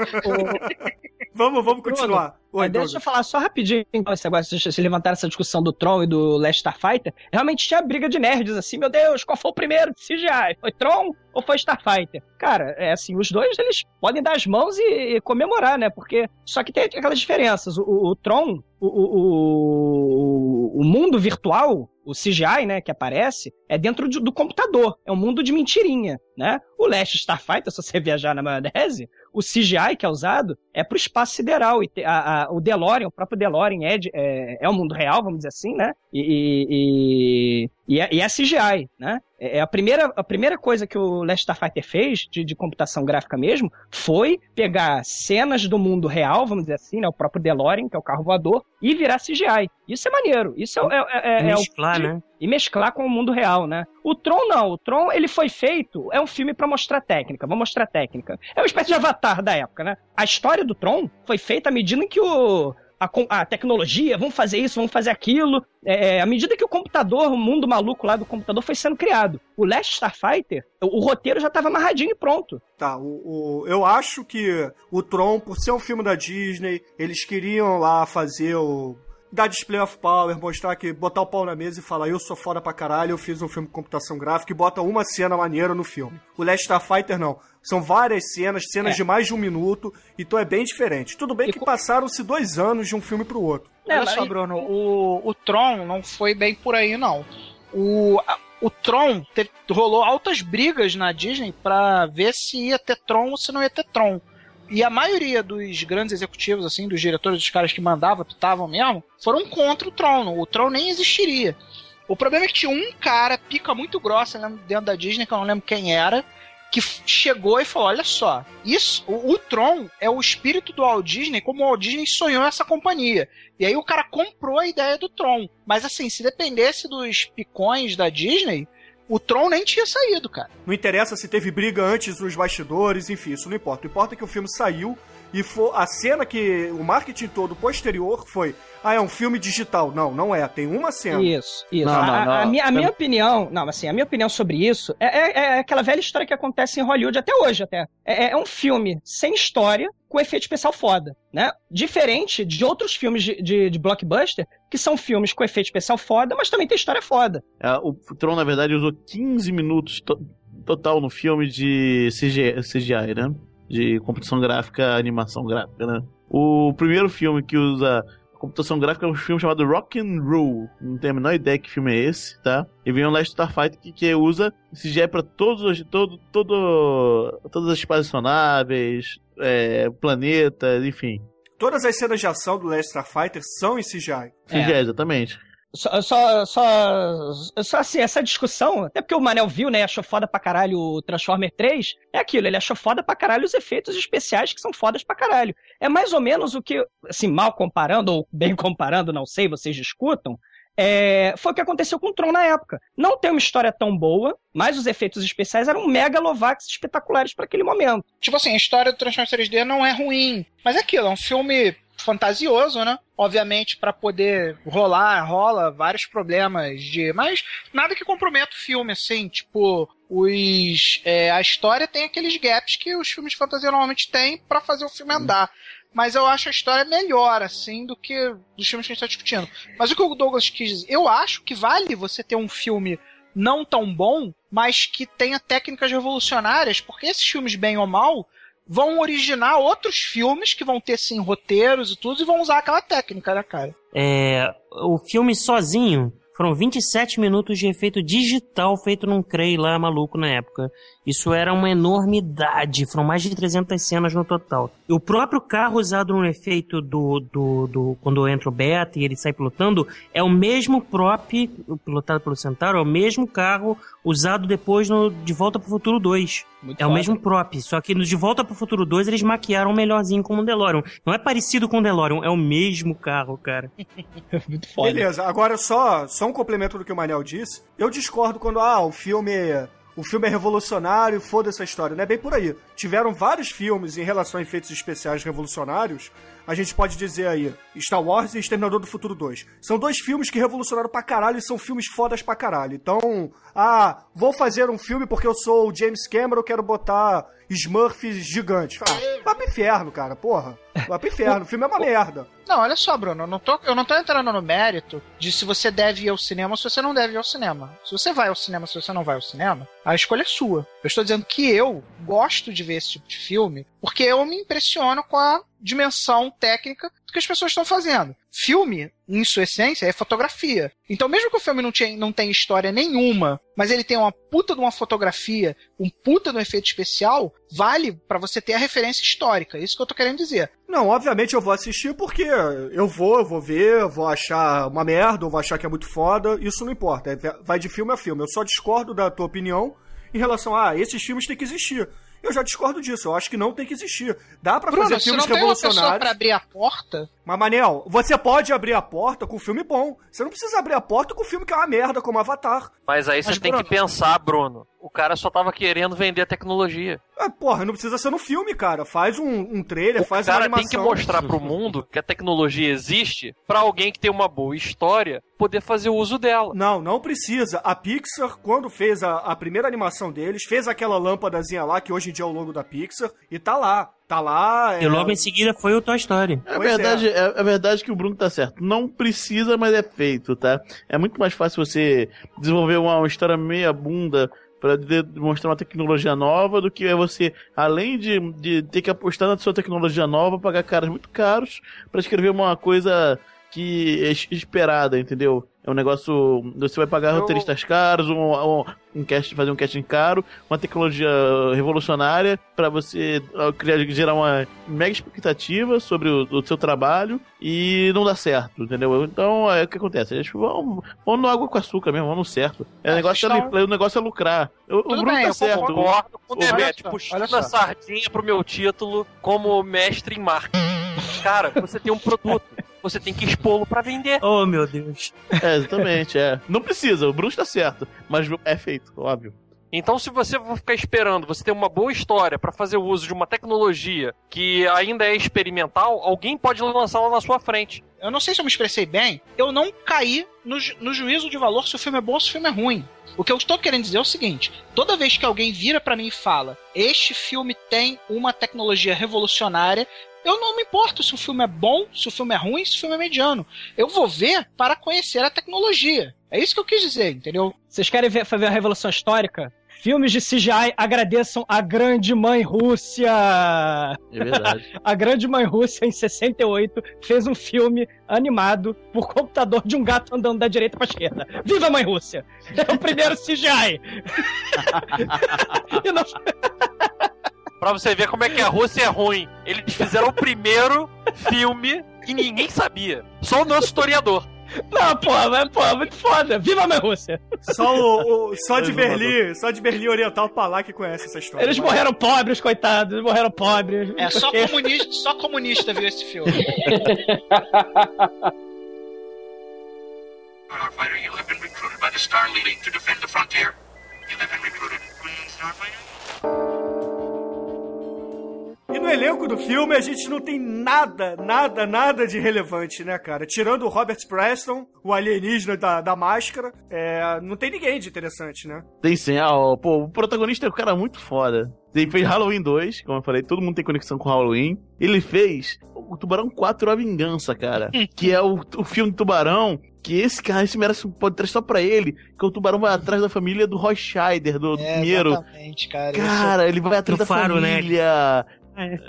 vamos, vamos continuar. Oi, deixa Douglas. eu falar só rapidinho, então, esse negócio, se levantar essa discussão do Tron e do Last Starfighter, realmente tinha briga de nerds, assim, meu Deus, qual foi o primeiro de CGI? Foi Tron ou foi Starfighter? Cara, é assim, os dois, eles podem dar as mãos e, e comemorar, né, porque, só que tem aquelas diferenças, o, o- o Tron, o, o, o, mundo virtual, o CGI, né, que aparece, é dentro de- do computador, é um mundo de mentirinha, né? O Last Starfighter, se você <laughs> viajar na maionese, o CGI que é usado é pro espaço sideral. E te- a- o DeLorean, o próprio DeLorean é, de- é, é o mundo real, vamos dizer assim, né? E, e, e, é, e é CGI, né? É é a primeira, a primeira coisa que o Last Starfighter fez, de, de computação gráfica mesmo, foi pegar cenas do mundo real, vamos dizer assim, né? O próprio DeLorean, que é o carro voador, e virar CGI. Isso é maneiro. Isso é, é, é, é o- Mesclar, né? e mesclar com o mundo real, né? O Tron não, o Tron ele foi feito, é um filme pra mostrar técnica, vamos mostrar técnica. É uma espécie de avatar da época, né? A história do Tron foi feita à medida em que o a, a tecnologia, vamos fazer isso, vamos fazer aquilo. É, à medida que o computador, o mundo maluco lá do computador foi sendo criado. O Last Starfighter, o, o roteiro já estava amarradinho e pronto. Tá, o, o- eu acho que o Tron, por ser um filme da Disney, eles queriam lá fazer o. Dar display of power, mostrar que. botar o pau na mesa e falar, eu sou foda pra caralho, eu fiz um filme com computação gráfica e bota uma cena maneira no filme. O Last Starfighter não. São várias cenas, cenas É. de mais de um minuto, então é bem diferente. Tudo bem que passaram-se dois anos de um filme pro outro. Olha só, Bruno, o, o Tron não foi bem por aí, não. O, a- o Tron teve- rolou altas brigas na Disney pra ver se ia ter Tron ou se não ia ter Tron. E a maioria dos grandes executivos, assim, dos diretores, dos caras que mandavam, pitavam mesmo, foram contra o Tron. O Tron nem existiria. O problema é que tinha um cara, pica muito grossa né, dentro da Disney, que eu não lembro quem era, que chegou e falou: Olha só, isso, o, o Tron é o espírito do Walt Disney, como o Walt Disney sonhou essa companhia. E aí o cara comprou a ideia do Tron. Mas assim, se dependesse dos picões da Disney, o Tron nem tinha saído, cara. Não interessa se teve briga antes nos bastidores, enfim, isso não importa. O que importa é que o filme saiu e foi a cena que o marketing todo posterior foi: ah, é um filme digital. Não, não é. Tem uma cena. Isso, isso. Não, a, não, a- não. a minha, a minha opinião, não, assim, a minha opinião sobre isso é, é- é aquela velha história que acontece em Hollywood até hoje, até. É, é um filme sem história, com efeito especial foda, né? Diferente de outros filmes de, de, de blockbuster, que são filmes com efeito especial foda, mas também tem história foda. É, o Tron, na verdade, usou 15 minutos to- total no filme de CG, CGI, né? De computação gráfica, animação gráfica, né? O primeiro filme que usa computação gráfica é um filme chamado Rock and Roll. Não tenho a menor ideia que filme é esse, tá? E vem o Last Starfighter que, que usa CGI pra todos os, todo, todo, todas as espaçonáveis, é, planetas, enfim. Todas as cenas de ação do Last Starfighter são em CGI. CGI, exatamente. Só, só, só, só assim, essa discussão, até porque o Manel viu, né, achou foda pra caralho o Transformer 3, é aquilo, ele achou foda pra caralho os efeitos especiais que são fodas pra caralho. É mais ou menos o que, assim, mal comparando, ou bem comparando, não sei, vocês discutam, é, foi o que aconteceu com o Tron na época. Não tem uma história tão boa, mas os efeitos especiais eram megalovax espetaculares para aquele momento. Tipo assim, a história do Transformers 3D não é ruim. Mas é aquilo, é um filme fantasioso, né? Obviamente, pra poder rolar, rola vários problemas de. Mas nada que comprometa o filme, assim, tipo. Os. é, a história tem aqueles gaps que os filmes de fantasia normalmente têm pra fazer o filme andar. Mas eu acho a história melhor, assim, do que dos filmes que a gente tá discutindo. Mas o que o Douglas quis dizer, eu acho que vale você ter um filme não tão bom, mas que tenha técnicas revolucionárias, porque esses filmes, bem ou mal, vão originar outros filmes que vão ter, sim, roteiros e tudo, e vão usar aquela técnica, né, cara? É, o filme sozinho Foram 27 minutos de efeito digital feito num Cray lá maluco na época. Isso era uma enormidade, foram mais de 300 cenas no total. E o próprio carro usado no efeito do, do, do quando entra o Beta e ele sai pilotando, é o mesmo prop, pilotado pelo Centauro, é o mesmo carro usado depois no De Volta pro Futuro 2. Muito é o mesmo prop, só que no De Volta pro Futuro 2 eles maquiaram melhorzinho como o DeLorean. Não é parecido com o DeLorean, é o mesmo carro, cara. <laughs> Muito foda. Beleza, agora só, só um complemento do que o Manel disse. Eu discordo quando, ah, o filme. O filme é revolucionário, foda-se a história. Não é bem por aí. Tiveram vários filmes em relação a efeitos especiais revolucionários. A gente pode dizer aí Star Wars e Exterminador do Futuro 2. São dois filmes que revolucionaram pra caralho e são filmes fodas pra caralho. Então, ah, vou fazer um filme porque eu sou o James Cameron, quero botar Smurfs gigantes. Ah, vai pro inferno, cara, porra. Vai pro inferno. O filme é uma <laughs> merda. Não, olha só, Bruno, eu não, tô, eu não tô entrando no mérito de se você deve ir ao cinema ou se você não deve ir ao cinema. Se você vai ao cinema, se você não vai ao cinema, a escolha é sua. Eu estou dizendo que eu gosto de ver esse tipo de filme porque eu me impressiono com a dimensão técnica do que as pessoas estão fazendo. Filme, em sua essência, é fotografia. Então, mesmo que o filme não, tinha, não tenha história nenhuma, mas ele tem uma puta de uma fotografia, um puta de um efeito especial, vale pra você ter a referência histórica. É isso que eu tô querendo dizer. Não, obviamente eu vou assistir porque eu vou, eu vou ver, eu vou achar uma merda, eu vou achar que é muito foda, isso não importa, é- vai de filme a filme. Eu só discordo da tua opinião em relação a, ah, esses filmes têm que existir. Eu já discordo disso, eu acho que não tem que existir. Dá pra Bruno, fazer filmes não tem uma pessoa revolucionários. pra abrir a porta, Mas, Manel, você pode abrir a porta com um filme bom. Você não precisa abrir a porta com um filme que é uma merda, como Avatar. Mas aí Mas, você tem Bruno- que pensar, Bruno. O cara só tava querendo vender a tecnologia. Ah, porra, não precisa ser no filme, cara. Faz um, um trailer, O faz uma cara animação. tem que mostrar pro mundo que a tecnologia existe pra alguém que tem uma boa história poder fazer uso dela. Não, não precisa. A Pixar, quando fez a, a primeira animação deles, fez aquela lâmpadazinha lá, que hoje em dia é o logo da Pixar, e tá lá. Tá lá. é- E logo em seguida foi o Toy Story. É Pois verdade, é. é verdade que o Bruno tá certo. Não precisa, mas é feito, tá? É muito mais fácil você desenvolver uma história meia bunda de- demonstrar uma tecnologia nova do que você, além de, de ter que apostar na sua tecnologia nova, pagar caras muito caros pra escrever uma coisa que é es- esperada, entendeu? É um negócio. Você vai pagar roteiristas caros, um, um, um cast, fazer um casting caro, uma tecnologia revolucionária pra você criar, gerar uma mega expectativa sobre o, o seu trabalho e não dá certo, entendeu? Então é o que acontece. Eles vão, vão no água com açúcar mesmo, vão no certo. É, o, negócio é, questão- lu- o negócio é lucrar. O, o Tudo Bruno bem, tá eu certo. Concordo com o Olha Demet, puxando a sardinha pro meu título como mestre em marketing. Cara, você tem um produto, você tem que expô-lo pra vender. Oh, meu Deus. É, exatamente, é. Não precisa, o Bruno está certo, mas é feito, óbvio. Então, se você for ficar esperando, você ter uma boa história pra fazer o uso de uma tecnologia que ainda é experimental, alguém pode lançá-la na sua frente. eu não sei se eu me expressei bem, eu não caí no, ju- no juízo de valor se o filme é bom ou se o filme é ruim. O que eu estou querendo dizer é o seguinte: toda vez que alguém vira pra mim e fala, este filme tem uma tecnologia revolucionária, eu não me importo se o filme é bom, se o filme é ruim, se o filme é mediano. Eu vou ver para conhecer a tecnologia. É isso que eu quis dizer, entendeu? Vocês querem ver a Revolução Histórica? Filmes de CGI agradeçam a grande mãe Rússia! É verdade. <laughs> A grande mãe Rússia, em 68, fez um filme animado por computador de um gato andando da direita pra esquerda. Viva a mãe Rússia! É o primeiro CGI! <laughs> E não- Pra você ver como é que a Rússia é ruim. Eles fizeram o primeiro filme que ninguém sabia. Só o nosso historiador. Não, porra, mas, porra, muito foda! Viva a mãe Rússia! Só, o, o- só de. Berlim, só de Berlim Oriental pra lá que conhece essa história. Eles Mas- morreram pobres, coitados, eles morreram pobres. É só comunista, só comunista viu esse filme. Starfighter, you have been recruited by the Star League to defend the frontier. You have been recruited. Starfighter? E no elenco do filme a gente não tem nada, nada, nada de relevante, né, cara? Tirando o Robert Preston, o alienígena da, da máscara, é, não tem ninguém de interessante, né? Tem sim, ah, ó, pô, o protagonista é um cara muito foda. Ele fez Halloween 2, como eu falei, todo mundo tem conexão com Halloween. Ele fez o Tubarão 4 A Vingança, cara. que é o, o filme do Tubarão, que esse cara, esse merece um podcast só pra ele, que o Tubarão vai atrás da família do Roy Scheider, do, É, Pinheiro. exatamente, cara. Cara, ele vai atrás Do da Faro, né? Família.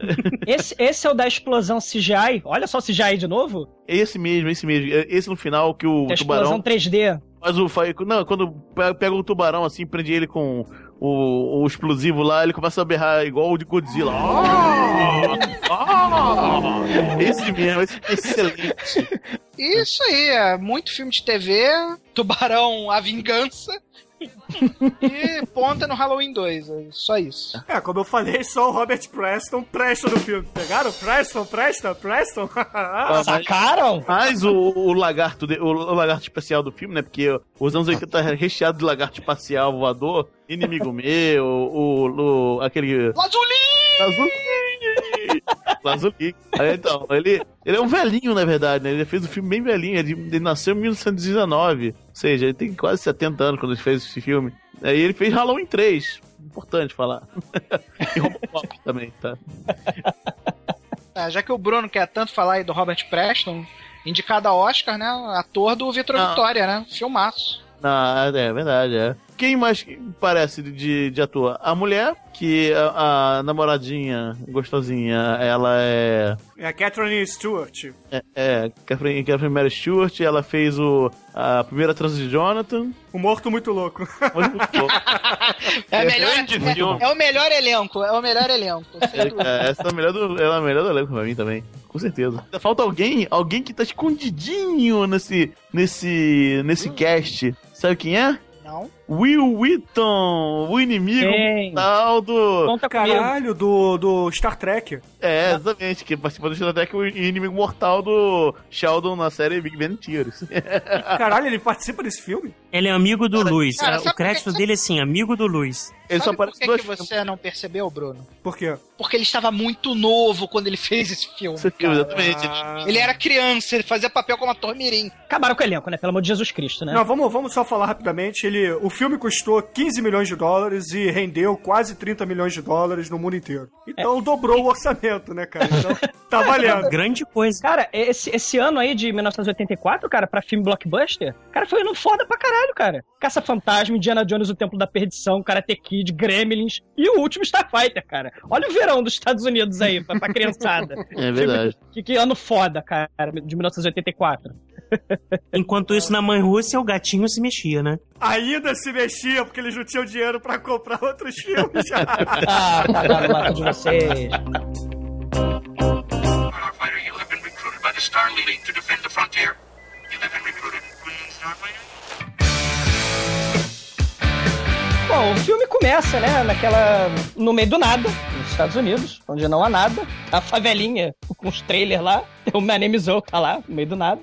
Esse, esse é o da explosão CGI. Olha só o CGI de novo. Esse mesmo, esse mesmo. É Esse no final que o Da explosão Tubarão... 3D. Faz o. Não, quando pe- pega o tubarão assim, prende ele com o, o explosivo lá, ele começa a berrar igual o de Godzilla. Ah! Ah! Esse mesmo, esse é excelente. Isso aí, é muito filme de TV, Tubarão A Vingança e ponta no Halloween 2, é só isso. É, como eu falei, só o Robert Preston presta no filme. Pegaram? Preston, presta, Preston? <laughs> Ah, Sacaram? Mas o, o lagarto, de- o, o lagarto especial do filme, né? Porque os anos 80 é recheado de lagarto espacial voador, inimigo meu, o, o aquele. Lazuli! Lazuli! <laughs> Lazuli. Aí, então, ele, ele é um velhinho, na verdade, né? Ele fez um filme bem velhinho, ele, ele nasceu em 1919. Ou seja, ele tem quase 70 anos quando ele fez esse filme. Aí ele fez Halloween 3. Importante falar. <laughs> e Robocop também, tá? Ah, <laughs> já que o Bruno quer tanto falar aí do Robert Preston, indicado a Oscar, né? Ator do Vitor Ah. Vitória, né? Filmaço. Ah, é verdade, é. Quem mais parece de, de ator? A mulher, que a, a namoradinha gostosinha, ela é. É a Catherine Stewart. É, é Catherine, Catherine Mary Stewart, ela fez o, a primeira trans de Jonathan. O Morto Muito Louco. É, É melhor, é, é o melhor elenco, é o melhor elenco. dúvida. É, essa é a melhor do, ela é a melhor do elenco pra mim também. Com certeza. Falta alguém, alguém que tá escondidinho nesse, nesse, nesse cast. Sabe quem é? Não. Will Wheaton, o inimigo Quem? mortal do. Conta. Caralho, do, do Star Trek. É, exatamente, que participou do Star Trek, o inimigo mortal do Sheldon na série Big Bang Theory. <laughs> Caralho, ele participa desse filme? Ele é amigo do Luiz. cara, sabe o crédito por dele é assim, amigo do Luiz. Ele só Sabe por aparece que, duas que você não percebeu, Bruno? Por quê? Porque ele estava muito novo quando ele <laughs> fez esse filme. Esse filme, exatamente. Ele era criança, ele fazia papel como ator mirim. Acabaram com o elenco, né? Pelo amor de Jesus Cristo, né? Não, vamos, vamos só falar rapidamente. Ele, o filme custou 15 milhões de dólares e rendeu quase 30 milhões de dólares no mundo inteiro. Então dobrou o orçamento, né, cara? Então tá <laughs> valendo. Grande coisa. Cara, esse, esse ano aí de 1984, cara, pra filme blockbuster, cara, foi um ano foda pra caralho, cara. Caça-Fantasma, Indiana Jones, O Templo da Perdição, Karate Kid, Gremlins e o último Starfighter, cara. Olha o verão dos Estados Unidos aí, pra, pra criançada. <laughs> É verdade. Que, que ano foda, cara, de 1984. Enquanto isso, na mãe Rússia, o gatinho se mexia, né? Ainda se mexia porque eles não tinham dinheiro pra comprar outros filmes. <laughs> Ah, cagaram lá de vocês. Bom, o filme começa, né, naquela. no meio do nada, nos Estados Unidos, onde não há nada. A favelinha com os trailers lá, <laughs> o My Name is tá lá, no meio do nada.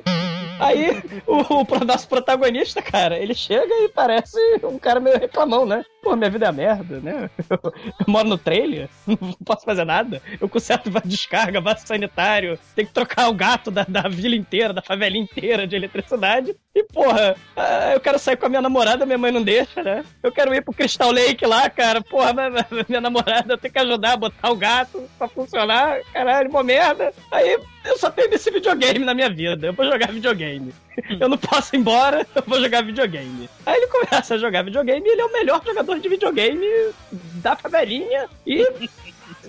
Aí, o, o nosso protagonista, cara, ele chega e parece um cara meio reclamão, né? Pô, minha vida é merda, né? Eu, <laughs> eu moro no trailer, <laughs> não posso fazer nada. Eu conserto de descarga, vaso sanitário, tem que trocar o gato da, da vila inteira, da favelinha inteira de eletricidade. E, porra, ah, eu quero sair com a minha namorada, minha mãe não deixa, né? Eu quero ir pro Crystal Lake lá, cara. Porra, minha namorada tem que ajudar a botar o gato pra funcionar. Caralho, mó merda. Aí eu só tenho esse videogame na minha vida. Eu vou jogar videogame. <laughs> Eu não posso ir embora, <laughs> eu vou jogar videogame. Aí ele começa a jogar videogame e ele é o melhor jogador de videogame da favelinha e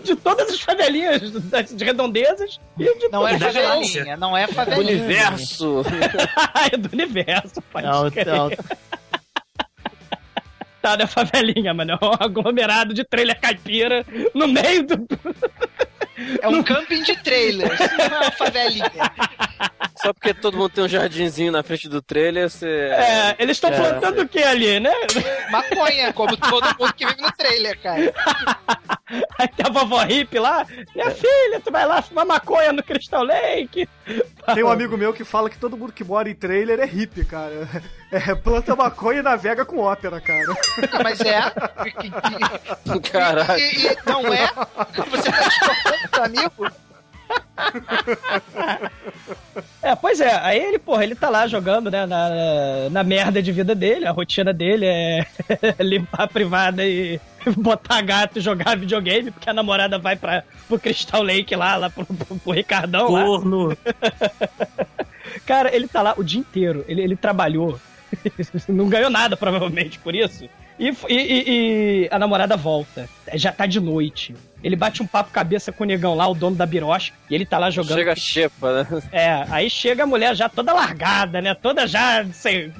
de todas as favelinhas de redondezas e de Não é todas as favelinha, não é Do favelinha. universo. <laughs> é do universo, pode Não, não. Tá na favelinha, mano. É um aglomerado de trailer caipira no meio do. É um camping de trailers, não é uma favelinha. <laughs> Só porque todo mundo tem um jardinzinho na frente do trailer, você. É, eles estão É. plantando o que ali, né? Maconha, como todo mundo que vive no trailer, cara. <laughs> Aí tem a vovó hippie lá. Minha filha, tu vai lá fumar maconha no Crystal Lake. Tem um amigo meu que fala que todo mundo que mora em trailer é hippie, cara. É, planta maconha e navega com ópera, cara. Ah, Mas é. Caralho. E, e não é? Você tá discordando do amigo? É, pois é, aí ele, porra, ele tá lá jogando, né, na, na merda de vida dele, a rotina dele é <laughs> limpar a privada e <laughs> botar gato e jogar videogame, porque a namorada vai pra, pro Crystal Lake lá, lá pro, pro, pro Ricardão lá. Corno. <laughs> Cara, ele tá lá o dia inteiro, ele, ele trabalhou, não ganhou nada provavelmente por isso, e, e- e- a namorada volta, já tá de noite. Ele bate um papo cabeça com o negão lá, o dono da birosca, e ele tá lá jogando. Chega a xepa, né? É, aí chega a mulher já toda largada, né? Toda já sem,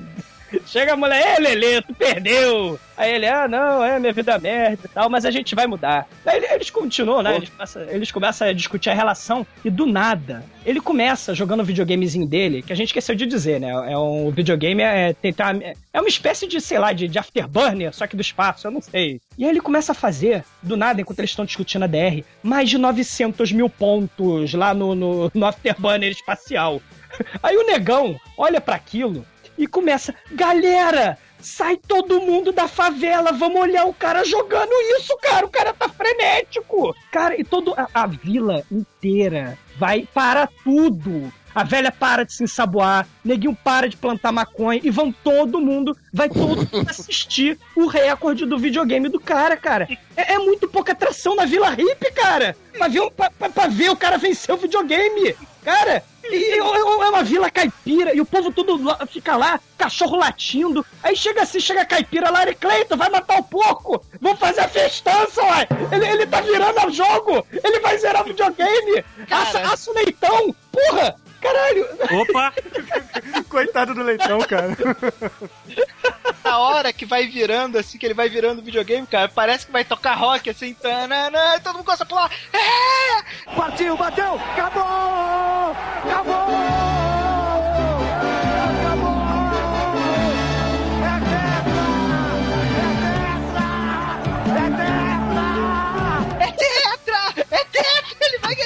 Chega a mulher, ei, Lelê, tu perdeu. Aí ele, ah, não, é minha vida é merda e tal, mas a gente vai mudar. Aí eles continuam, né? Eles começam, eles começam a discutir a relação e do nada, ele começa jogando o videogamezinho dele, que a gente esqueceu de dizer, né? É um videogame, é, tentar, é uma espécie de, sei lá, de, de afterburner, só que do espaço, eu não sei. E aí ele começa a fazer, do nada, enquanto eles estão discutindo a DR, mais de 900 mil pontos lá no, no, no afterburner espacial. <laughs> Aí o negão olha para aquilo e começa, galera, sai todo mundo da favela, vamos olhar o cara jogando isso, cara, o cara tá frenético. Cara, e toda a, a vila inteira vai para tudo. A velha para de se ensaboar, neguinho para de plantar maconha e vão todo mundo, vai todo mundo <laughs> assistir o recorde do videogame do cara, cara. É, é muito pouca atração na Vila Hippie, cara. Pra ver, pra, pra, pra ver o cara vencer o videogame. Cara, e, é uma vila caipira e o povo tudo lá, fica lá, cachorro latindo. Aí chega assim, chega a caipira, Larry Clayton, vai matar o porco! Vamos fazer a festança, uai! Ele, ele tá virando o jogo! Ele vai zerar o videogame! Assa, assa o leitão! Porra! Caralho! Opa! <laughs> Coitado do leitão, cara. <laughs> A hora que vai virando, assim, que ele vai virando o videogame, cara, parece que vai tocar rock, assim, tanana, e todo mundo gosta de pular. É! Partiu, bateu, acabou! Acabou!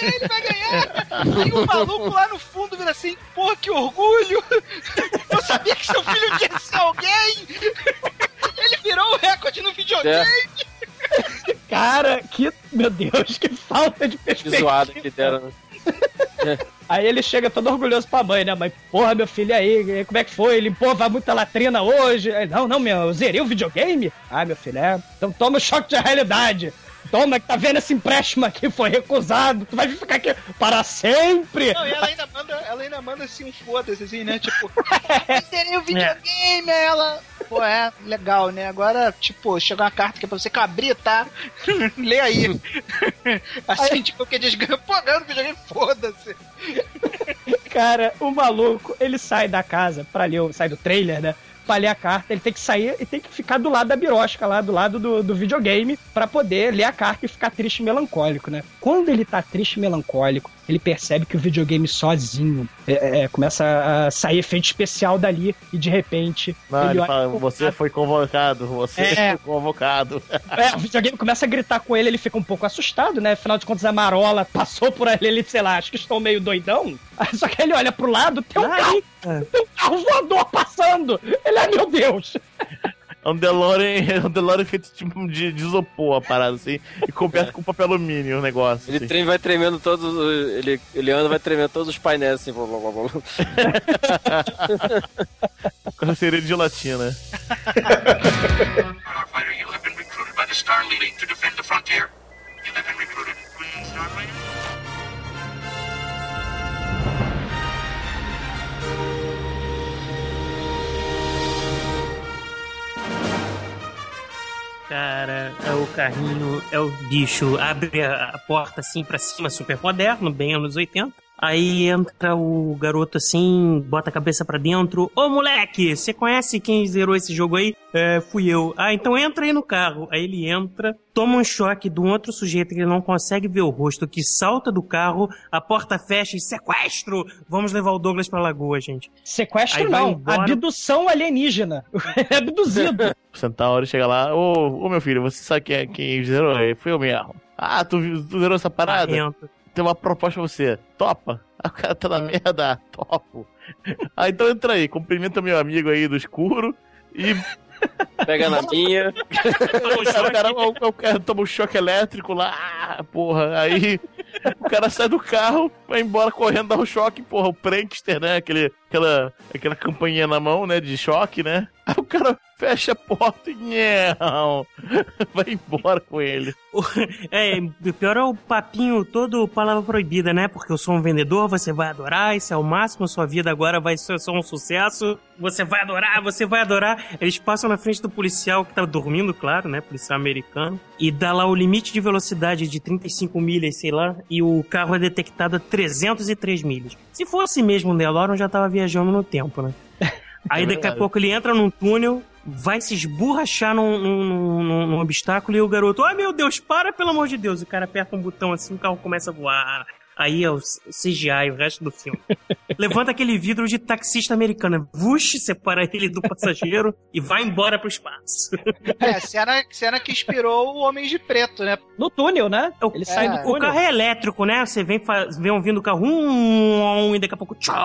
Ganhar, ele vai ganhar! Aí o maluco lá no fundo vira assim, porra, que orgulho! Eu sabia que seu filho tinha ser alguém! Ele virou o recorde no videogame! Cara, que. Meu Deus, que falta de Que perspectiva. zoada que deram. né? Aí ele chega todo orgulhoso pra mãe, né? Mãe, porra, meu filho, aí, como é que foi? Ele, pô, vai muita latrina hoje? Aí, não, não, meu, eu zerei o videogame? Ah, meu filho, é. Então toma o choque de realidade. Toma, que tá vendo esse empréstimo aqui, foi recusado. Tu vai ficar aqui para sempre. Não, e ela ainda manda, ela ainda manda assim um foda-se, assim, né? Tipo, <laughs> zerei o videogame, aí ela. Pô, é, legal, né? Agora, tipo, chegou uma carta que é pra você abrir, tá? <laughs> Lê aí. <laughs> Assim, tipo, que diz, pô, ganhando videogame, foda-se. Cara, o maluco, ele sai da casa pra ler, sai do trailer, né? Pra ler a carta, ele tem que sair e tem que ficar do lado da birosca lá, do lado do, do videogame, pra poder ler a carta e ficar triste e melancólico, né? Quando ele tá triste e melancólico, ele percebe que o videogame sozinho é, é, começa a sair efeito especial dali e de repente. Não, ele olha fala, você foi convocado, você É. foi convocado. <laughs> É, o videogame começa a gritar com ele, ele fica um pouco assustado, né? Afinal de contas, a marola <laughs> passou por ali, ele, sei lá, acho que estou meio doidão. <laughs> Só que ele olha pro lado, tem um carro, tem um carro voador passando. Ele, ai meu Deus. É um DeLorean, é <laughs> um DeLorean feito tipo de, de isopor, a parada assim, e coberto com papel alumínio o negócio. Ele assim. trem vai tremendo todos. os- Ele, ele anda, vai tremendo todos os painéis assim. blá, blá, blá, blá. <laughs> Carroceria de gelatina. Starfighter, you have been recruited by the Star League to defend the frontier. You have been recruited. Starfighter? Cara, é o carrinho, é o bicho, abre a, porta assim pra cima, super moderno, bem anos 80. Aí entra o garoto assim, bota a cabeça pra dentro. Ô moleque, você conhece quem zerou esse jogo aí? É, fui eu. Ah, então entra aí no carro. Aí ele entra, toma um choque de um outro sujeito que ele não consegue ver o rosto, que salta do carro, a porta fecha e sequestro! Vamos levar o Douglas pra lagoa, gente. Sequestro Aí não, abdução alienígena. <laughs> é abduzido. O Centauro chega lá, ô, ô meu filho, você sabe quem, é- quem zerou? Fui eu mesmo. Ah, tu, tu zerou essa parada? Marrento. Tem uma proposta pra você. Topa? Ah, <laughs> O cara tá na merda. Topo. Ah, então entra aí, cumprimenta meu amigo aí do escuro e. <laughs> Pega na minha. o, cara, o, o cara toma um choque elétrico lá, ah, porra. Aí o cara sai do carro, vai embora correndo, dá um choque, porra. O prankster, né? Aquele, aquela, aquela campainha na mão, né? De choque, né? <laughs> Aí o cara fecha a porta e não, <laughs> vai embora com ele. É, o pior é o papinho todo palavra proibida, né? Porque eu sou um vendedor, você vai adorar, isso é o máximo, sua vida agora vai ser só um sucesso, você vai adorar, você vai adorar. Eles passam na frente do policial que tá dormindo, claro, né? Policial americano, e dá lá o limite de velocidade de 35 milhas, sei lá, e o carro é detectado a 303 milhas. Se fosse mesmo um DeLorean, já tava viajando no tempo, né? Aí É daqui a pouco ele entra num túnel, vai se esborrachar num, num, num- num obstáculo e o garoto, ai meu Deus, para pelo amor de Deus. O cara aperta um botão assim, o carro começa a voar. Aí é o CGI, o resto do filme. <laughs> Levanta aquele vidro de taxista americano, vush, separa ele do passageiro e vai embora pro espaço. É, cena, cena que inspirou o Homens de Preto, né? No túnel, né? Ele sai do O túnel. carro é elétrico, né? Você vem, fa- vem ouvindo o carro um, e daqui a pouco tchau.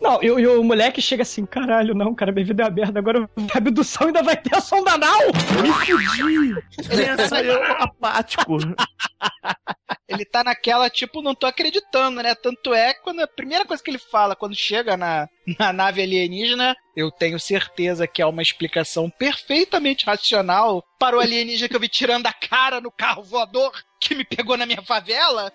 Não, e, o- e o moleque chega assim, caralho, não, cara, minha vida é aberta, agora a abdução ainda vai ter a sonda anal! Me fudi! Ele saiu apático. <laughs> Ele tá naquela, tipo, não tô acreditando, né? Tanto é que quando a primeira coisa que ele fala quando chega na, na nave alienígena, eu tenho certeza que é uma explicação perfeitamente racional para o alienígena que eu vi tirando a cara no carro voador que me pegou na minha favela.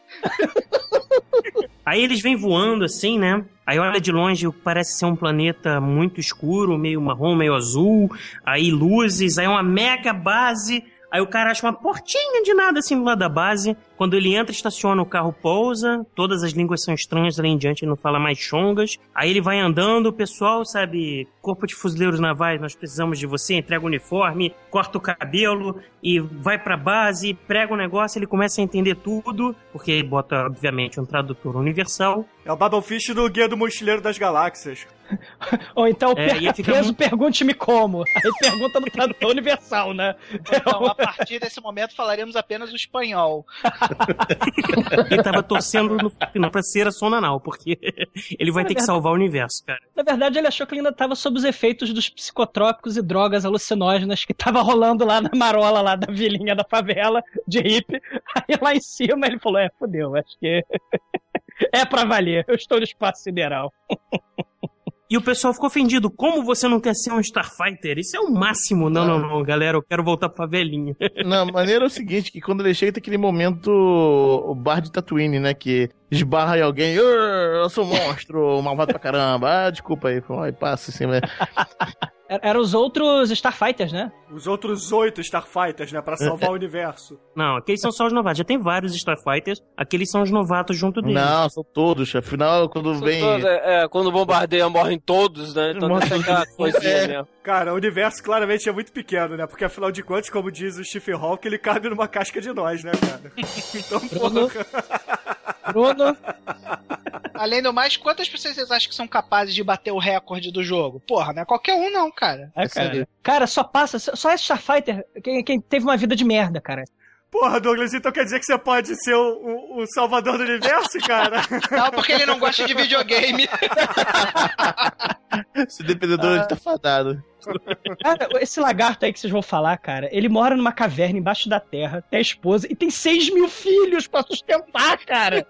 Aí eles vêm voando assim, né? Aí olha de longe, parece ser um planeta muito escuro, meio marrom, meio azul. Aí luzes, aí uma mega base. Aí o cara acha uma portinha de nada assim do lado da base. Quando ele entra, estaciona, o carro pousa. Todas as línguas são estranhas, em diante ele não fala mais chongas. Aí ele vai andando, o pessoal, sabe, corpo de fuzileiros navais, nós precisamos de você, entrega o uniforme, corta o cabelo e vai pra base, prega o negócio, ele começa a entender tudo, porque ele bota, obviamente, um tradutor universal. É o Battlefish do Guia do Mochileiro das Galáxias. <laughs> Ou então, É, per- peso, muito- pergunte-me como. Aí pergunta no tradutor universal, né? Então, a <laughs> partir desse momento falaremos apenas o espanhol. Ele tava torcendo no final pra ser a sonda anal, porque ele vai ter que salvar o universo, cara. Na verdade, ele achou que ele ainda tava sob os efeitos dos psicotrópicos e drogas alucinógenas que tava rolando lá na marola lá da vilinha da favela de hippie. Aí lá em cima ele falou: É, fodeu, acho que é pra valer, eu estou no espaço sideral. E o pessoal ficou ofendido. Como você não quer ser um Starfighter? Isso é o máximo. Não, não, não, galera, eu quero voltar pra favelinha. <laughs> Não, a maneira é o seguinte, que quando ele chega tem aquele momento, o bar de Tatooine, né, que esbarra em alguém, "Ur, eu sou um monstro, <laughs> malvado pra caramba, ah, desculpa aí, foi, passa assim, né. Era- Eram os outros Starfighters, né? Os outros oito Starfighters, né? Pra salvar <laughs> o universo. Não, aqueles são só os novatos. Já tem vários Starfighters, aqueles são os novatos junto deles. Não, são todos, afinal, quando São vem... todos, é, é, quando bombardeia, morrem todos, né? Então Morrem tem aquela coisinha É. mesmo. Cara, o universo claramente é muito pequeno, né? Porque afinal de contas, como diz o Stephen Hawking, ele cabe numa casca de nós, né, cara? <laughs> Então, Bruno? porra. Bruno, <laughs> Além do mais, quantas pessoas vocês acham que são capazes de bater o recorde do jogo? Porra, não é qualquer um não, cara. é, cara. Cara, só passa, só é Starfighter quem, quem teve uma vida de merda, cara. Porra, Douglas, então quer dizer que você pode ser o, o- o salvador do universo, cara? <laughs> Não, porque ele não gosta de videogame. <laughs> Esse dependedor ele tá fadado. Cara, esse lagarto aí que vocês vão falar, cara, ele mora numa caverna embaixo da terra, tem a esposa e tem 6 mil filhos pra sustentar, cara.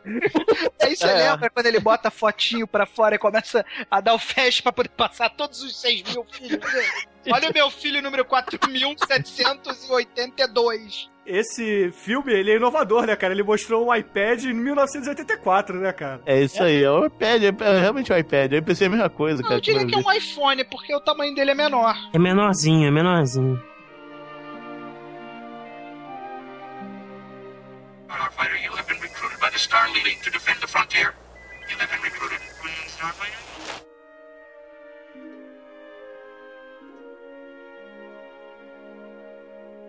Aí você É. lembra quando ele bota a fotinho pra fora e começa a dar o flash pra poder passar todos os 6 mil filhos dele? Olha o meu filho número 4782. Esse filme, ele é inovador, né, cara? Ele mostrou um iPad em 1984, né, cara? É isso aí, é o iPad, é é realmente o iPad. Eu pensei a mesma coisa, Não, cara. eu diria que é um iPhone, porque o tamanho dele é menor. É menorzinho, é menorzinho. Starfighter, you have been recruited by the Star League to defend the frontier. You have been recruited. Starfighter?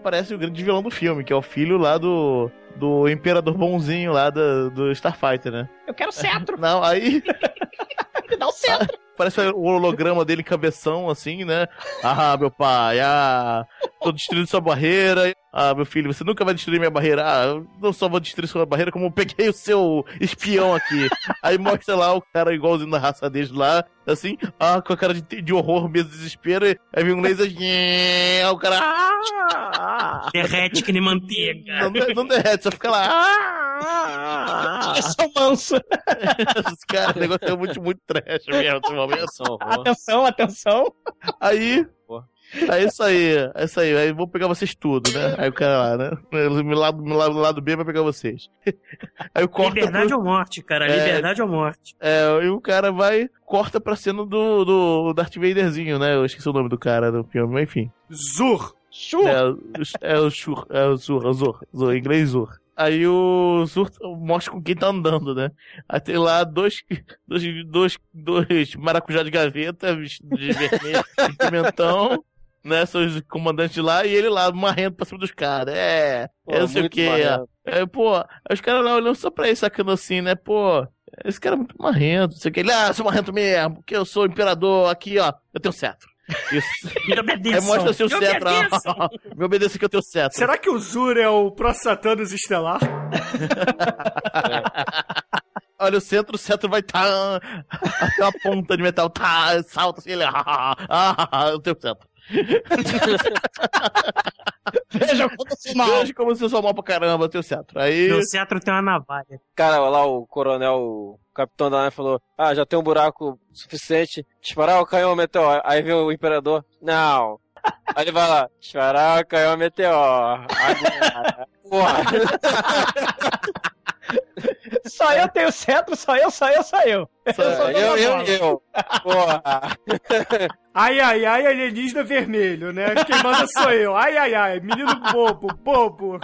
Parece o grande vilão do filme, que é o filho lá do, do imperador bonzinho lá do, do Starfighter, né? Eu quero cetro, <laughs> Não, aí <laughs> me dá o cetro. <laughs> parece o holograma dele cabeção, assim, né? Ah, meu pai, ah, tô destruindo sua barreira. Ah, meu filho, você nunca vai destruir minha barreira. Ah, eu não só vou destruir sua barreira, como eu peguei o seu espião aqui. <laughs> Aí mostra lá o cara igualzinho da raça deles lá, assim, ah, com a cara de, de horror, medo, desespero. Aí vem um laser, <laughs> o cara, ah, Derrete que nem manteiga. não, não derrete, só fica lá. Ah, <laughs> É só manso. Os caras, o negócio é muito, muito trash mesmo nesse momento. Atenção, atenção. Aí. É isso aí, é isso aí. Aí vou pegar vocês tudo, né? Aí o cara lá, né? O lado, o lado, lado B vai pegar vocês. <laughs> Aí o corta. Liberdade pro- ou morte, cara. É. Liberdade ou morte. É, e o cara vai, corta pra cena do, do Darth Vaderzinho, né? Eu esqueci o nome do cara do filme, mas enfim. Zur! Chu. É, o- é o Shur, é o Zur, é o Zur, Zur, em inglês Zur. Aí o Zurt mostra com quem tá andando, né? Aí tem lá dois, dois, dois, dois maracujá de gaveta, de vermelho e pimentão, né? São os comandantes lá e ele lá marrendo pra cima dos caras. É, Pô, é não sei o marrento. É, pô, os caras lá olhando só pra ele, sacando assim, né? Pô, esse cara é muito marrento, não sei o que. Ele, ah, sou marrento mesmo, porque eu sou imperador aqui, ó, eu tenho cetro. Isso. <laughs> Me obedeçam. Aí mostra seu Me cetro. <laughs> Me obedeça que eu tenho cetro. Será que o Zur é o Pro Satanus Estelar? <laughs> Olha o centro, o centro vai estar até uma ponta de metal, tá, salta assim, ele, ah, ah, ah, eu tenho centro. Veja como eu sou mal. Veja como eu sou mal pra caramba, eu tenho centro. Aí, Meu cetro tem uma navalha. Cara, lá o coronel, o capitão da nave falou: Ah, já tem um buraco suficiente. Disparar o canhão meteor. Aí vem o imperador: Não. Aí ele vai lá: Disparar o canhão meteor. Agora. <laughs> Porra. <laughs> Só eu tenho cetro, só eu, só eu, só eu. Eu sou Eu, eu, eu, bola. Porra. Ai, ai, ai, alienígena vermelho, né? Quem manda sou eu. Ai, ai, ai, menino bobo, bobo.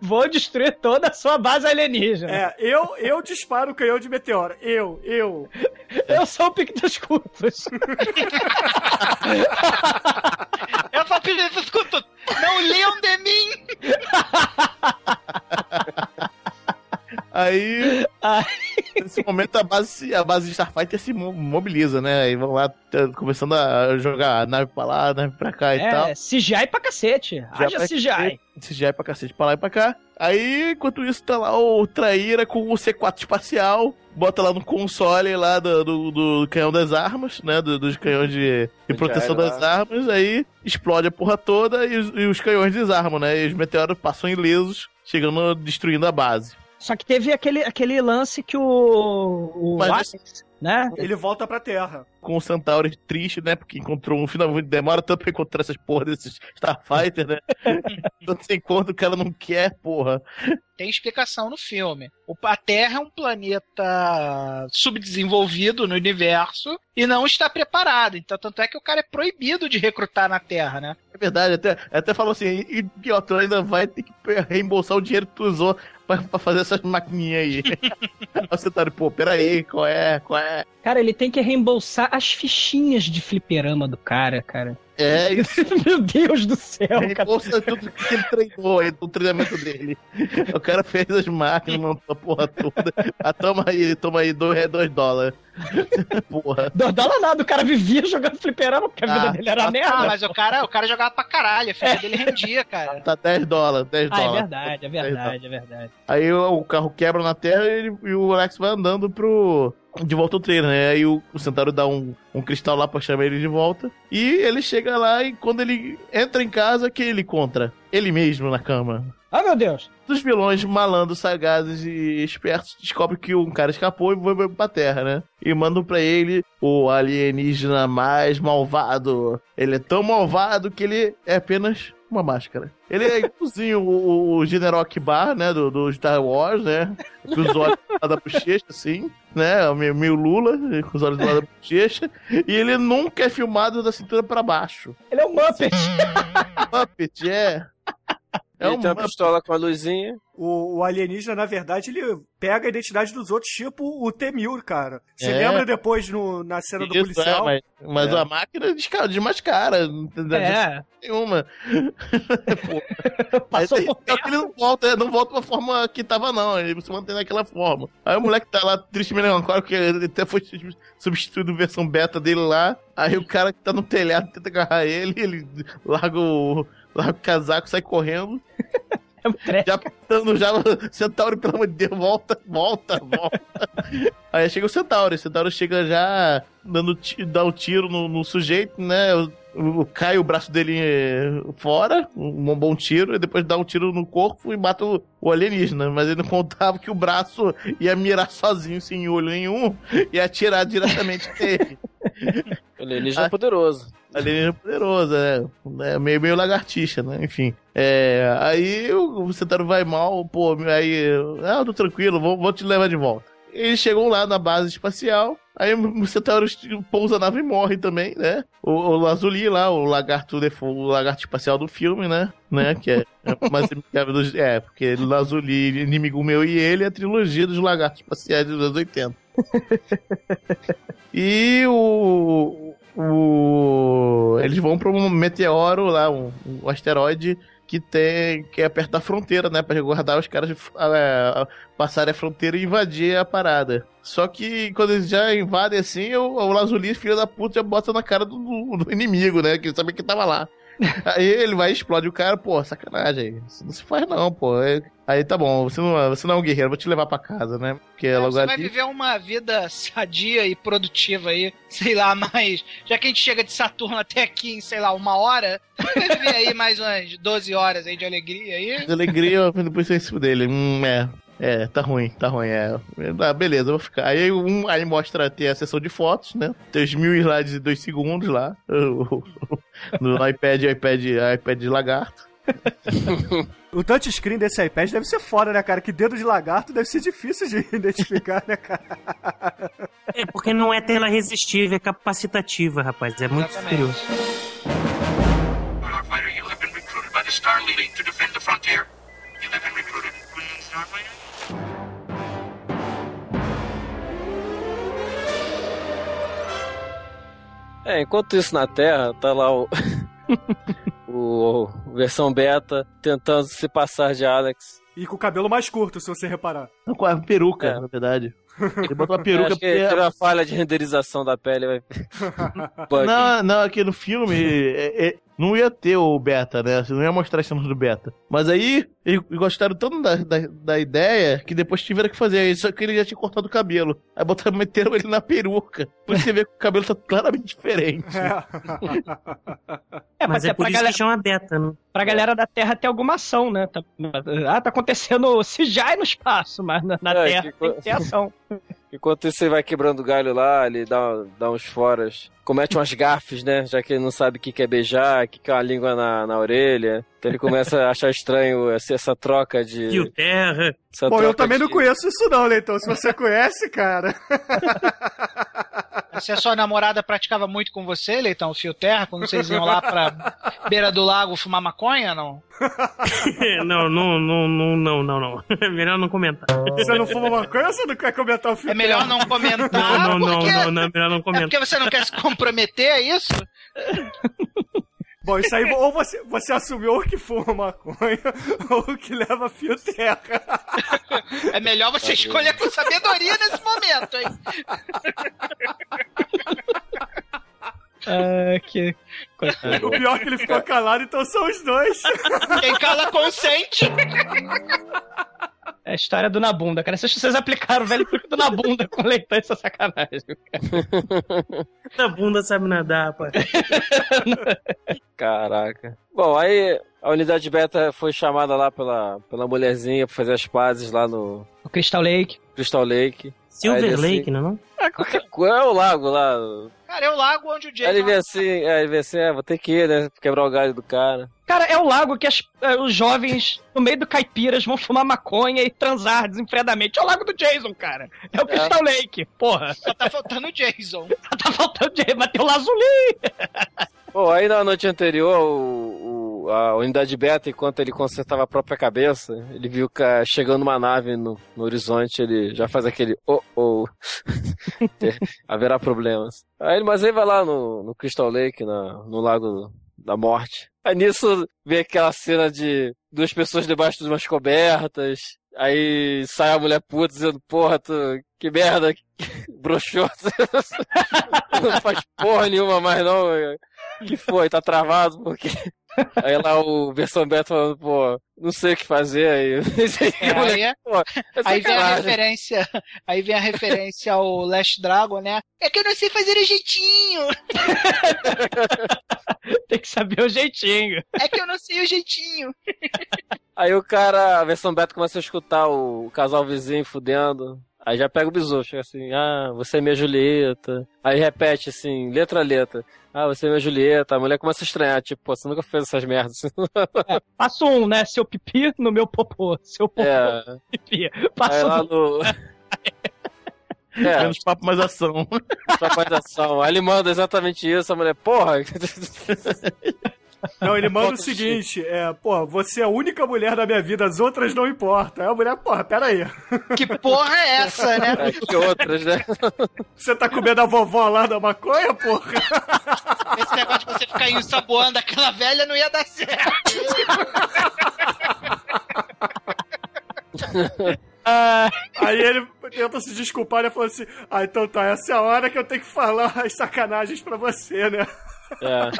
Vou destruir toda a sua base alienígena. É, eu, eu disparo o canhão de meteoro. Eu, eu. Eu sou o pique dos cultos. Eu só pedi escuto. Não leiam de mim. <laughs> aí, nesse momento a base, a base de Starfighter se mo- mobiliza, né? Aí vão lá começando a jogar nave pra lá, nave pra cá e tal. É, CGI pra cacete. Haja pra CGI. cacete, CGI pra cacete, pra lá e pra cá. Aí, enquanto isso, tá lá o Traíra com o C4 espacial, bota lá no console lá do, do, do canhão das armas, né? do- dos canhões de, de proteção das lá. armas, aí explode a porra toda e, os- e os canhões desarmam, né? E os meteoros passam ilesos, chegando, destruindo a base. Só que teve aquele, aquele lance que o. o Mas Ares, né? Ele volta pra Terra. Com o Centauri triste, né? Porque encontrou um finalmente. Demora tanto pra encontrar essas porra desses Starfighter, né? <laughs> Quando você encontra, o cara não quer, porra. Tem explicação no filme. O- A Terra é um planeta subdesenvolvido no universo e não está preparado. Então, tanto é que o cara é proibido de recrutar na Terra, né? É verdade, até, até falou assim, e pior, tu ainda vai ter que reembolsar o dinheiro que tu usou pra, pra fazer essas maquininhas aí. <laughs> aí você tá, pô, peraí, qual é, qual é? Cara, ele tem que reembolsar as fichinhas de fliperama do cara, cara. É isso. <laughs> Meu Deus do céu, cara. Reembolsa tudo que ele treinou aí, do treinamento dele. O cara fez as máquinas, montou a porra toda. Ah, toma aí, toma aí, dois, dois dólares. Porra. Dois dólares nada, o cara vivia jogando fliperama porque a vida Ah, dele era ah, merda. Ah, mas o cara, o cara jogava pra caralho, a ficha dele rendia, cara. Tá 10 dólares, 10 Ah, é dólares. verdade, é verdade, é verdade. Aí o, carro quebra na terra e, ele- e o Alex vai andando pro. De volta ao trailer, né? Aí o, o Centauro dá um, um cristal lá pra chamar ele de volta. E ele chega lá e quando ele entra em casa, quem ele encontra? Ele mesmo na cama. Ah, meu Deus. Dos vilões malandros, sagazes e espertos descobrem que um cara escapou e foi pra terra, né? E mandam pra ele o alienígena mais malvado. Ele é tão malvado que ele é apenas uma máscara. Ele é igualzinho o, o General Akbar, né? Do, do Star Wars, né? Com os olhos lá da bochecha, assim, né? Meio, meio Lula, com os olhos do lado da bochecha. E ele nunca é filmado da cintura pra baixo. Ele é um Muppet. Muppet, é. É ele um tem uma pistola com a luzinha. O, o alienígena, na verdade, ele pega a identidade dos outros, tipo o T-1000, cara. Você É. lembra depois no, na cena do Isso, policial? é, mas, mas É. a máquina desmascara. Entendeu? É. Nenhuma. <laughs> Passou Aí, por ele não volta, não volta pra forma que tava, não. Ele se mantém naquela forma. Aí o moleque tá lá triste melancólico, que ele até foi substituído versão beta dele lá. Aí o cara que tá no telhado tenta agarrar ele, ele larga o, larga o casaco, sai correndo. Já apertando já, Centauro, pelo amor de Deus, volta, volta, volta. Aí chega o Centauro, o Centauro chega já dando dá o tiro no, no sujeito, né? O- cai o braço dele eh, fora, um bom tiro, e depois dá um tiro no corpo e mata o, o alienígena. Mas ele não contava que o braço ia mirar sozinho, sem olho nenhum, e atirar diretamente <laughs> nele. Alienígena Ah. poderoso. Alienígena poderoso, né? É meio, meio lagartixa, né? Enfim. É, aí o, o Centauro vai mal, pô, aí. Ah, tô tranquilo, vou, vou te levar de volta. Eles chegam lá na base espacial Aí o Centauro pousa a nave e morre também, né? O, o Lazuli lá, o lagarto, o lagarto espacial do filme, né? né? Que é, é mais <laughs> amigável dos. É, porque Lazuli, inimigo meu e ele, é a trilogia dos lagartos espaciais dos anos 80. E o. o eles vão para um meteoro lá, um, um asteroide que tem que é perto da fronteira, né, Pra guardar os caras é, passarem a fronteira e invadir a parada. Só que quando eles já invadem assim, o, o Lazuli, filho da puta, já bota na cara do, do- inimigo, né, que sabia que tava lá. Aí ele vai e explode o cara, pô, sacanagem. Isso não se faz não, pô. Aí, tá bom, você não, você não é um guerreiro, vou te levar pra casa, né? Porque é, logo Você vai ali. viver uma vida sadia e produtiva aí, <laughs> sei lá, mas já que a gente chega de Saturno até aqui em, sei lá, uma hora, vai viver aí mais umas 12 horas aí de alegria aí. De alegria depois do dele. Hum, é. É, tá ruim, tá ruim, é. Ah, beleza, eu vou ficar. Aí, um, aí mostra ter a sessão de fotos, né? Tem os mil slides de dois segundos lá. <laughs> No iPad, iPad, iPad de lagarto. <laughs> O touchscreen desse iPad deve ser foda, né, cara? Que dedo de lagarto deve ser difícil de <laughs> identificar, né, cara? É porque não é tela resistível, é capacitativa, rapaz. É muito superior. Starfighter, you have been recruited by the Star League to defend the frontier. You have been recruited. Starfighter? É, enquanto isso na Terra, tá lá <laughs> o. o versão beta tentando se passar de Alex. E com o cabelo mais curto, se você reparar. Não, com a peruca, na verdade. Ele botou uma <laughs> peruca Acho que porque. teve uma falha de renderização da pele. Vai... <laughs> Não, não, aqui no filme é- é- não ia ter o beta, né? Você não ia mostrar as cenas do beta. Mas aí, eles gostaram tanto da, da, da ideia que depois tiveram que fazer isso, só que ele já tinha cortado o cabelo. Aí botaram, meteram ele na peruca. Por isso você vê que o cabelo tá claramente diferente. É, Mas até é por pra isso galera- que chama beta, né? Pra galera da Terra ter alguma ação, né? Tá, ah, tá acontecendo <laughs> CGI no espaço, mas na, na É, Terra que tem que ter ação. <laughs> Enquanto isso, ele vai quebrando o galho lá, ele dá, dá uns foras. Comete umas gafes, né? Já que ele não sabe o que que é beijar, o que que é uma língua na, na orelha. Então ele começa a achar estranho essa, essa troca de. Fio terra. essa Pô, eu também de- não conheço isso não, Leitão. Se você conhece, cara... <laughs> Se a sua namorada praticava muito com você, Leitão, fio terra, quando vocês iam lá pra beira do lago fumar maconha, não? <laughs> não, não, não, não, não, não, não. É melhor não comentar. Você não fuma maconha ou você não quer comentar o filme? É melhor não comentar, Não, não, não, porque... não, não, é melhor não É comentar. porque você não quer se comprometer, é isso? Bom, isso aí, ou você, você assumiu o que fuma maconha <laughs> ou o que leva fio terra. É melhor você escolher com sabedoria nesse momento, hein? Ah, que. coitado. O pior é que ele ficou calado, então são os dois. Quem cala consente. É a história do Nabunda, cara. Vocês, vocês aplicaram o velho truque do Nabunda com leitão, isso é sacanagem. cara. <laughs> Na bunda sabe nadar, rapaz. <laughs> Caraca. Bom, aí a unidade beta foi chamada lá pela, pela mulherzinha pra fazer as pazes lá no O Crystal Lake. Crystal Lake. Silver assim- Lake, não é não? É, qualquer coisa, é o lago lá. Cara, é o lago onde o Aí ele vê Jason... assim, é, ele vê assim, é, vou ter que ir, né? Quebrar o galho do cara. Cara, é o lago que as- eh, os jovens, no meio do caipiras, vão fumar maconha e transar desenfreadamente. É o lago do Jason, cara. É o Crystal Lake, porra. Só tá faltando o Jason. <laughs> Tá faltando Jason, mas tem o Lazuli. Bom, aí na noite anterior, o, o- a unidade beta, enquanto ele consertava a própria cabeça, ele viu que ah, chegando uma nave no, no horizonte, ele já faz aquele oh oh. <laughs> Haverá problemas. Aí ele, mas aí vai lá no, no Crystal Lake, na, no Lago da Morte. Aí nisso vê aquela cena de duas pessoas debaixo de umas cobertas. Aí sai a mulher puta dizendo, porra, tu, que merda, <laughs> broxou. <laughs> não faz porra nenhuma mais não. que foi? Tá travado? Porque. Aí lá o versão beta falando, pô, não sei o que fazer aí. <laughs> É, aí, é- Pô, é aí vem a referência, <laughs> aí vem a referência ao Last Dragon, né? É que eu não sei fazer o jeitinho. <laughs> Tem que saber o jeitinho. É que eu não sei o jeitinho. Aí o cara, a versão beta começa a escutar o casal vizinho fudendo. Aí já pega o bisu, chega assim, ah, você é minha Julieta. Aí repete assim, letra a letra. Ah, você é minha Julieta. A mulher começa a estranhar, tipo, pô, você nunca fez essas merdas. Passo um, né? Seu pipi no meu popô. Seu popô, É. pipi. Aí Passo lá dois. no. É. Menos papo, mais ação. Trabalhação. Aí ele manda exatamente isso, a mulher, porra. <laughs> Não, ele manda o seguinte: é, pô, você é a única mulher da minha vida, as outras não importam. Aí a mulher, porra, pera aí. Que porra é essa, né? <laughs> É, que outras, né? Você tá comendo a vovó lá da maconha, porra? Esse negócio de você ficar ensaboando aquela velha não ia dar certo. <laughs> Aí ele tenta se desculpar e fala assim: Ah, então tá, essa é a hora que eu tenho que falar as sacanagens pra você, né? É.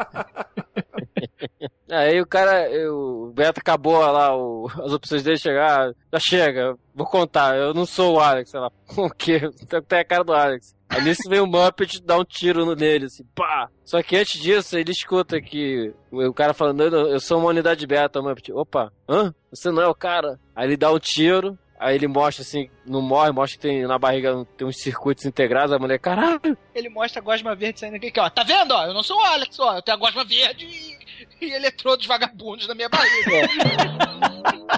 <laughs> <laughs> Aí o cara, o Beto acabou lá o- as opções dele chegar. Já chega, vou contar, eu não sou o Alex, sei lá. <laughs> O quê? Tem a cara do Alex. Aí nisso vem o Muppet dar um tiro nele, assim, pá! Só que antes disso, ele escuta que o cara falando, eu, sou uma unidade beta, Muppet. Opa, hã? Você não é o cara? Aí ele dá um tiro, aí ele mostra assim, não morre, mostra que tem na barriga tem uns circuitos integrados, a mulher, caralho! Ele mostra a gosma verde saindo aqui, ó. Tá vendo, ó? Eu não sou o Alex, ó. Eu tenho a gosma verde e, <laughs> e eletrodos vagabundos na minha barriga.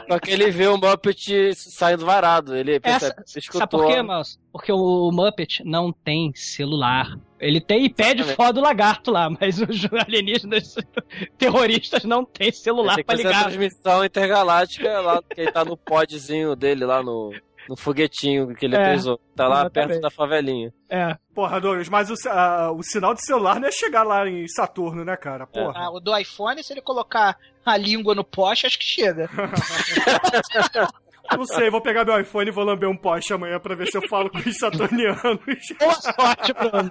Só que ele vê o Muppet saindo varado, ele Essa, escutou. sabe por quê, Mouse? Porque o Muppet não tem celular. Ele tem iPad foda do lagarto lá, mas os alienígenas <laughs> terroristas não têm celular Tem que pra fazer a ligar. transmissão intergaláctica lá, que ele tá no podzinho dele lá no, no foguetinho que ele É, pesou. Tá lá exatamente. perto da favelinha. É. Porra, Douglas, mas o, ah, o sinal de celular não é chegar lá em Saturno, né, cara? Porra. Ah, o do iPhone, se ele colocar a língua no poste, acho que chega. <laughs> Não sei, vou pegar meu iPhone e vou lamber um poste amanhã pra ver se eu falo com os saturnianos. <laughs> Boa sorte, Bruno.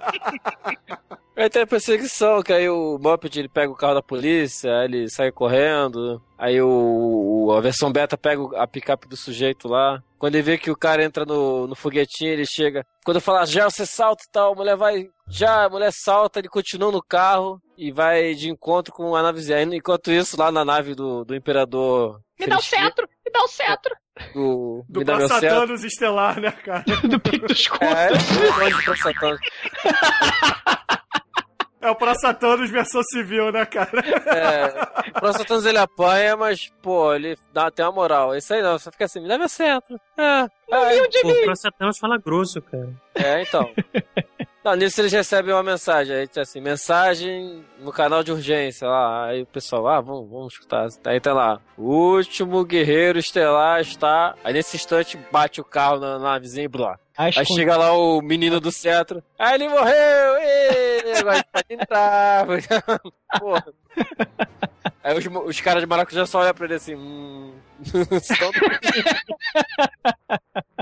Aí tem a perseguição, que aí o Muppet ele pega o carro da polícia, aí ele sai correndo. Aí o, o- a versão beta pega o- a picape do sujeito lá. Quando ele vê que o cara entra no, no foguetinho, ele chega. Quando eu falar, já você salta e tal, a mulher vai. Já, a mulher salta, ele continua no carro e vai de encontro com a navezinha. Enquanto isso, lá na nave do, do Imperador. Me dá o cetro, me dá o cetro. Do, Do dá meu. Praçatanos Estelar, né, cara? <laughs> Do Pico dos É, longe do Praçatanos. É o Praçatanos versão civil, né, cara? É, o Praçatanos ele apanha, mas, pô, ele dá até uma moral. Isso aí não, só fica assim, me leva centro. É, é, Pô, o Satanos fala grosso, cara. É, então. <laughs> Não, nisso eles recebem uma mensagem. Aí, assim, mensagem no canal de urgência lá. Aí o pessoal, ah, vamos, vamos escutar. Aí tá lá, o último guerreiro estelar está. Aí nesse instante bate o carro na na navezinha e blá. Aí Aí chega lá o menino do cetro. Aí ele morreu! Ê, agora pode entrar. <laughs> Porra. Aí os, os caras de maracujá só olham pra ele assim. Hum. <laughs>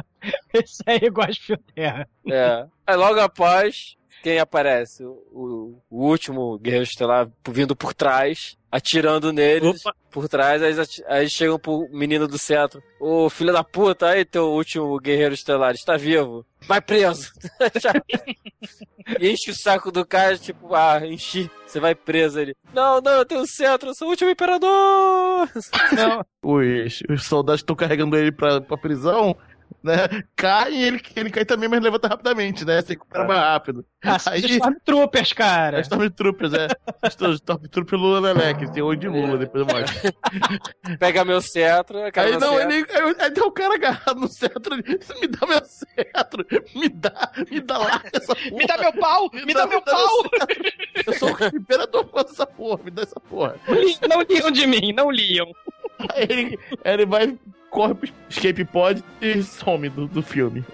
<laughs> <laughs> Esse aí gosta de terra. É. Aí logo após, quem aparece? O, o- último guerreiro estelar vindo por trás, atirando neles por trás, aí, aí chegam pro menino do cetro. Ô filho da puta, aí teu último guerreiro estelar, está vivo. Vai preso. <laughs> Enche o saco do cara, tipo, ah, enchi, você vai preso ele. Não, não, eu tenho o cetro, eu sou o último imperador. Não. Os, os soldados estão carregando ele pra, pra prisão, né? Cai e ele, ele cai também, mas levanta rapidamente, né? Se recupera mais rápido. Ah, os Stormtroopers, cara. É Stormtroopers, é. Stormtrooper Lula Leleque, tem olho de Lula, depois eu mostro. <laughs> Pega meu cetro, Aí meu não, cetro. ele. Aí, aí tem o cara agarrado no cetro. ele, Me dá meu cetro! Me dá, me dá lá essa <laughs> porra! Me dá meu pau! Me dá meu pau! Eu sou o imperador com essa porra, me dá essa porra. Não liam de mim, não liam. Aí ele, aí ele vai, corre pro escape pod e some do, do filme.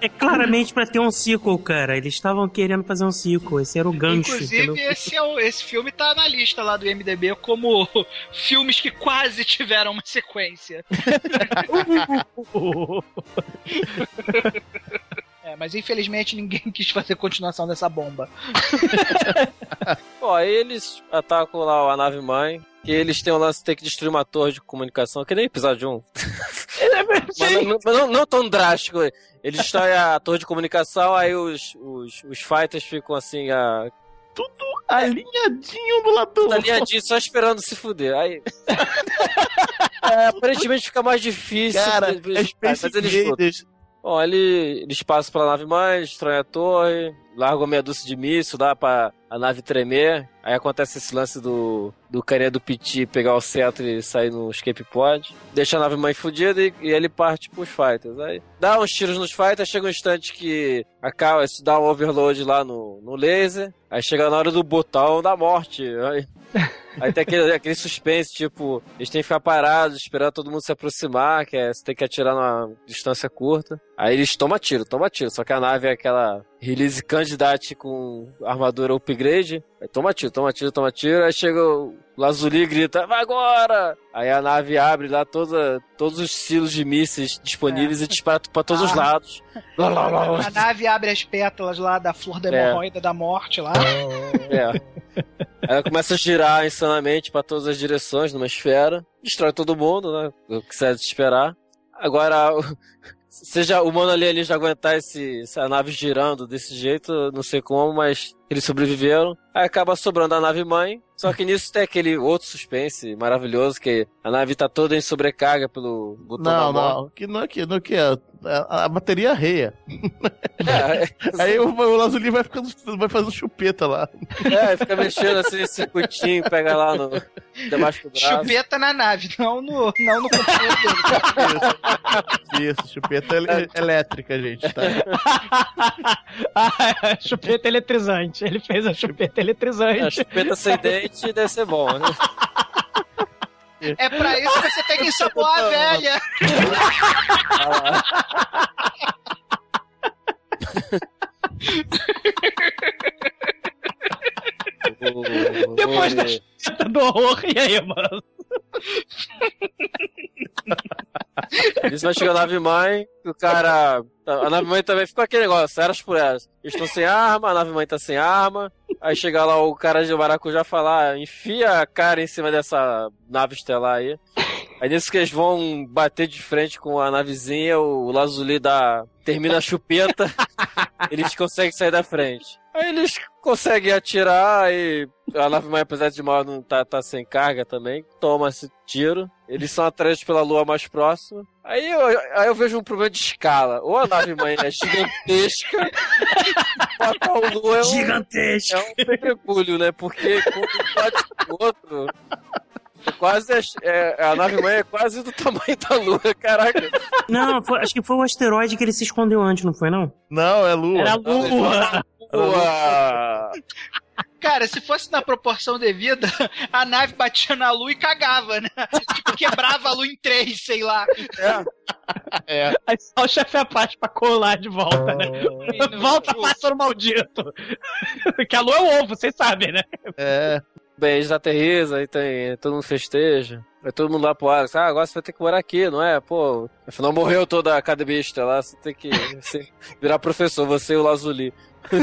É claramente pra ter um sequel, cara. Eles estavam querendo fazer um sequel. Esse era o gancho. Inclusive, entendeu? esse, é o- esse filme tá na lista lá do MDB como <laughs> filmes que quase tiveram uma sequência. <laughs> É, mas infelizmente ninguém quis fazer continuação dessa bomba. Aí eles atacam lá a nave mãe. E eles têm o lance de ter que destruir uma torre de comunicação, que nem episódio <laughs> 1. mas não, mas não- não tão drástico. Eles destroem a torre de comunicação, aí os, os, os fighters ficam assim, a... Tudo alinhadinho do lado Alinhadinho, só esperando se fuder. Aí... <laughs> É, aparentemente fica mais difícil. Cara, é Space eles Invaders. lutam. Bom, ele, eles passam pela nave mãe, destroem a torre, largam meia dúzia de míssil, dá pra a nave tremer. Aí acontece esse lance do, do carinha do Piti pegar o cetro e sair no escape pod. Deixa a nave mãe fodida e, e ele parte pros fighters. Aí dá uns tiros nos fighters, chega um instante que acaba, isso dá um overload lá no, no laser. Aí chega na hora do botão da morte. Aí, <laughs> aí tem aquele, aquele suspense, tipo, eles têm que ficar parados, esperar todo mundo se aproximar, que é, você tem que atirar numa distância curta. Aí eles tomam tiro, tomam tiro. Só que a nave é aquela release candidate com armadura upgrade. Aí toma tiro, toma tiro, toma tiro. Aí chega o Lazuli e grita, vai agora! Aí a nave abre lá toda, todos os silos de mísseis disponíveis e dispara pra todos os Ah. lados. Lá, lá, lá, lá. A nave abre as pétalas lá da flor da É. hemorroida da morte lá. É. Aí ela começa a girar insanamente pra todas as direções numa esfera. Destrói todo mundo, né? O que você é de esperar. Agora, seja o humano ali, ali já aguentar esse, essa nave girando desse jeito, não sei como, mas eles sobreviveram. Aí acaba sobrando a nave mãe. Só que nisso tem aquele outro suspense maravilhoso, que a nave tá toda em sobrecarga pelo botão Não, da morte. não, que não é que, não é que é. A, a bateria arreia. <laughs> É, Aí o, o Lazuli vai ficando, vai fazendo chupeta lá. é, fica mexendo assim, esse circuitinho, pega lá no, debaixo do braço. Chupeta na nave, não no, não no computador dele. Isso, chupeta ele- elétrica, gente, tá? <laughs> Ah, chupeta eletrizante. Ele fez a chupeta eletrizante. A chupeta sem dente deve ser bom, né? É pra isso que você tem que ensaboar a velha. Depois da do horror, e aí, mano? Isso vai chegar a nave mãe, o cara. A nave mãe também ficou aquele negócio, eras por eras. Estão sem arma, a nave mãe tá sem arma. Aí chega lá o cara de maracujá falar, enfia a cara em cima dessa nave estelar aí. Aí nisso que eles vão bater de frente com a navezinha, o Lazuli dá. Termina a chupeta, <laughs> eles conseguem sair da frente. Aí eles conseguem atirar e a nave mãe, apesar de mal, não tá, tá sem carga também. Toma esse tiro. Eles são atraídos pela lua mais próxima. Aí eu, aí eu vejo um problema de escala. Ou a nave mãe é gigantesca, ou <laughs> a lua é um, Gigantesca. é um pedregulho, né? Porque quando bate com o outro. É quase. É, a nave mãe é quase do tamanho da lua, caraca. Não, foi- acho que foi o asteroide que ele se escondeu antes, não foi não? Não, é lua. Era lua. Lua. Cara, se fosse na proporção devida, a nave batia na lua e cagava, né? Tipo, quebrava a lua em três, sei lá. É. Aí só o chefe Apache pra colar de volta, né? Volta, pássaro maldito. que a lua é o ovo, vocês sabem, né? É. Bem, eles aterrizam, aí tem, todo mundo festeja. Vai todo mundo lá pro Alex. Ah, agora você vai ter que morar aqui, não é? Pô, afinal morreu toda a academista lá, você tem que você <laughs> virar professor, você e o Lazuli. <laughs>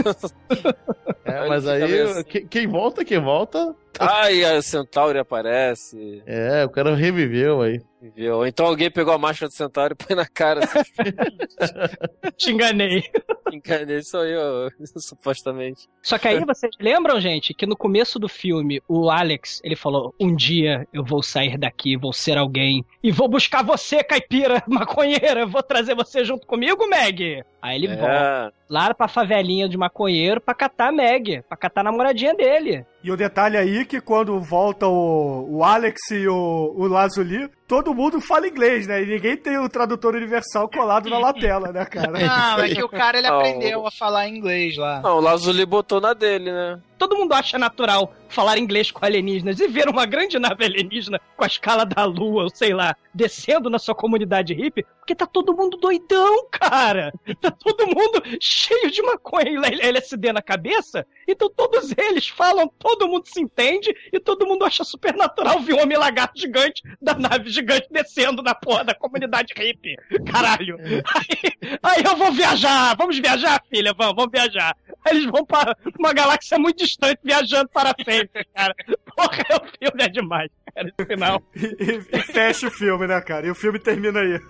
É, mas aí, que- quem volta, quem volta. Ai, a Centauri aparece. É, o cara reviveu aí. Viu? Ou então alguém pegou a máscara do Centauri e põe na cara. Assim, <laughs> Te enganei. enganei, sou eu, supostamente. Só que aí vocês lembram, gente, que no começo do filme, o Alex, ele falou: Um dia eu vou sair daqui, vou ser alguém, e vou buscar você, caipira <laughs> maconheira, vou trazer você junto comigo, Meg. Aí ele É. volta lá pra favelinha de maconheiro pra catar a Meg, pra catar a namoradinha dele. E o detalhe aí que quando volta o, o Alex e o, o Lazuli, todo mundo fala inglês, né? E ninguém tem o tradutor universal colado na lapela, né, cara? <laughs> Não, é que o cara ele Ah, o- aprendeu a falar inglês lá. Não, o Lazuli botou na dele, né? Todo mundo acha natural falar inglês com alienígenas e ver uma grande nave alienígena com a escala da lua, ou sei lá, descendo na sua comunidade hippie, porque tá todo mundo doidão, cara. Tá todo mundo cheio de maconha e LSD na cabeça. Então todos eles falam, todo mundo se entende e todo mundo acha super natural ver um homem lagarto gigante da nave gigante descendo na porra da comunidade hippie. Caralho. Aí, aí eu vou viajar. Vamos viajar, filha? Vamos, vamos viajar. Aí eles vão pra uma galáxia muito distante, viajando para sempre, cara. Porra, o filme é demais, cara, esse final. E, e- fecha o filme, né, cara? E o filme termina aí. <laughs>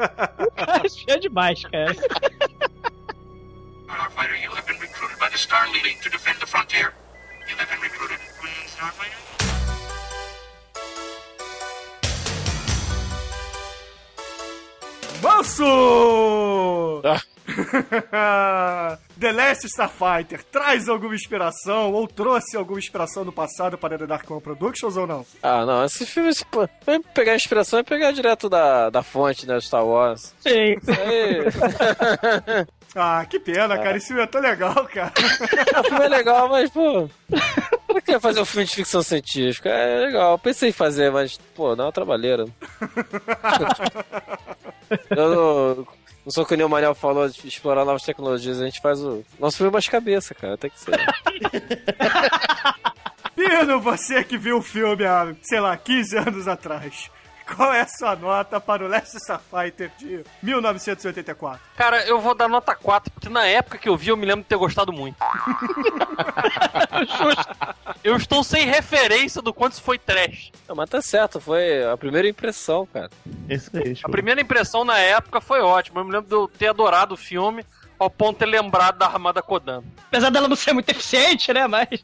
Cara, é demais, cara. Starfighter, you have been recruited by the Star League to defend the frontier. You have been recruited. Green Starfighter? Manso! <laughs> The Last Starfighter traz alguma inspiração ou trouxe alguma inspiração do passado para The Dark One Productions ou não? Ah, não, esse filme, esse, pô, vai pegar inspiração e pegar direto da, da fonte, né, Star Wars. Sim. Isso aí. <laughs> Ah, que pena, cara. Esse filme é tão legal, cara. <laughs> o filme é legal, mas, pô. Pra que fazer um filme de ficção científica? É legal. Pensei em fazer, mas, pô, dá uma trabalheira. Eu não, sou que nem o Manel falou de explorar novas tecnologias. A gente faz o. Nosso filme mais cabeça, cara. Tem que ser. <laughs> Pino, você que viu o filme há, sei lá, 15 anos atrás. Qual é a sua nota para o Last Starfighter de 1984? Cara, eu vou dar nota 4, porque na época que eu vi eu me lembro de ter gostado muito. <laughs> eu estou sem referência do quanto isso foi trash. Não, mas tá certo, foi a primeira impressão, cara. Isso aí, A primeira impressão na época foi ótima. Eu me lembro de eu ter adorado o filme ao ponto de ter lembrado da Armada Kodan. Apesar dela não ser muito eficiente, né? Mas.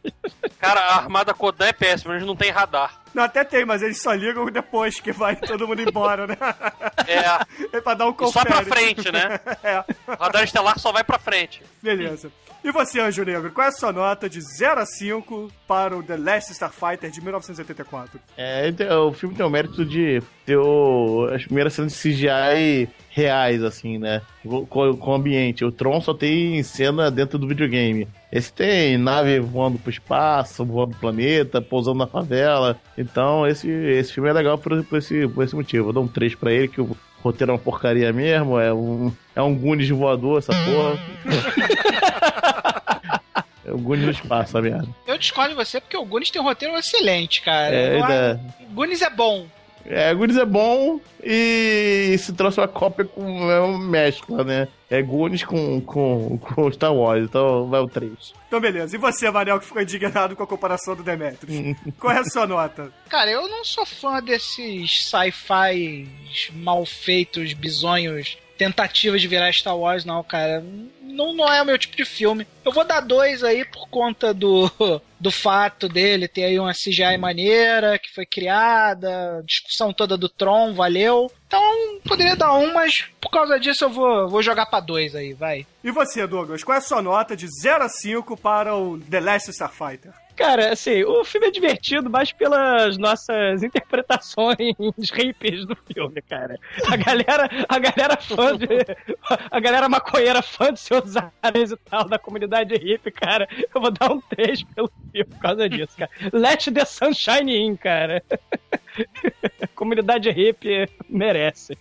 Cara, a Armada Kodan é péssima, eles não tem radar. Não, até tem, mas eles só ligam depois que vai todo mundo embora, né? É. <laughs> É pra dar um E só pra confere. frente, né? <laughs> é. O radar estelar só vai pra frente. Beleza. E você, Anjo Negro, qual é a sua nota de 0 a 5 para o The Last Starfighter de 1984? É, então, o filme tem o mérito de o- as primeiras cenas de CGI reais, assim, né? Com, com o ambiente. O Tron só tem cena dentro do videogame. Esse tem nave voando pro espaço, voando pro planeta, pousando na favela. Então, esse, esse filme é legal por, por esse, por esse motivo. Eu dou um 3 pra ele, que o roteiro é uma porcaria mesmo. É um, é um Goonies voador, essa porra. <laughs> é um Goonies no espaço, a merda. Eu discordo de você porque o Gunis tem um roteiro excelente, cara. É, ainda- acho- Goonies é bom. É, Goonies é bom e se trouxe uma cópia com é uma mescla, né? É Goonies com, com, com Star Wars, então vai o 3. Então, beleza. E você, Manel, que ficou indignado com a comparação do Demetrius? <laughs> qual é a sua nota? Cara, eu não sou fã desses sci-fi mal feitos, bizonhos, tentativas de virar Star Wars, não, cara. Não, não é o meu tipo de filme. Eu vou dar dois aí por conta do, <laughs> do fato dele ter aí uma CGI maneira que foi criada, discussão toda do Tron, valeu. Então, poderia dar um, mas por causa disso eu vou, vou jogar pra dois aí, vai. E você, Douglas, qual é a sua nota de 0 a 5 para o The Last Starfighter? Cara, assim, o filme é divertido mais pelas nossas interpretações <laughs> hippies do filme, cara. A galera, a galera fã de. A galera maconheira fã de seus anéis e tal, da comunidade hippie, cara. Eu vou dar um 3 pelo filme por causa disso, cara. Let the sunshine in, cara. <laughs> comunidade hippie merece.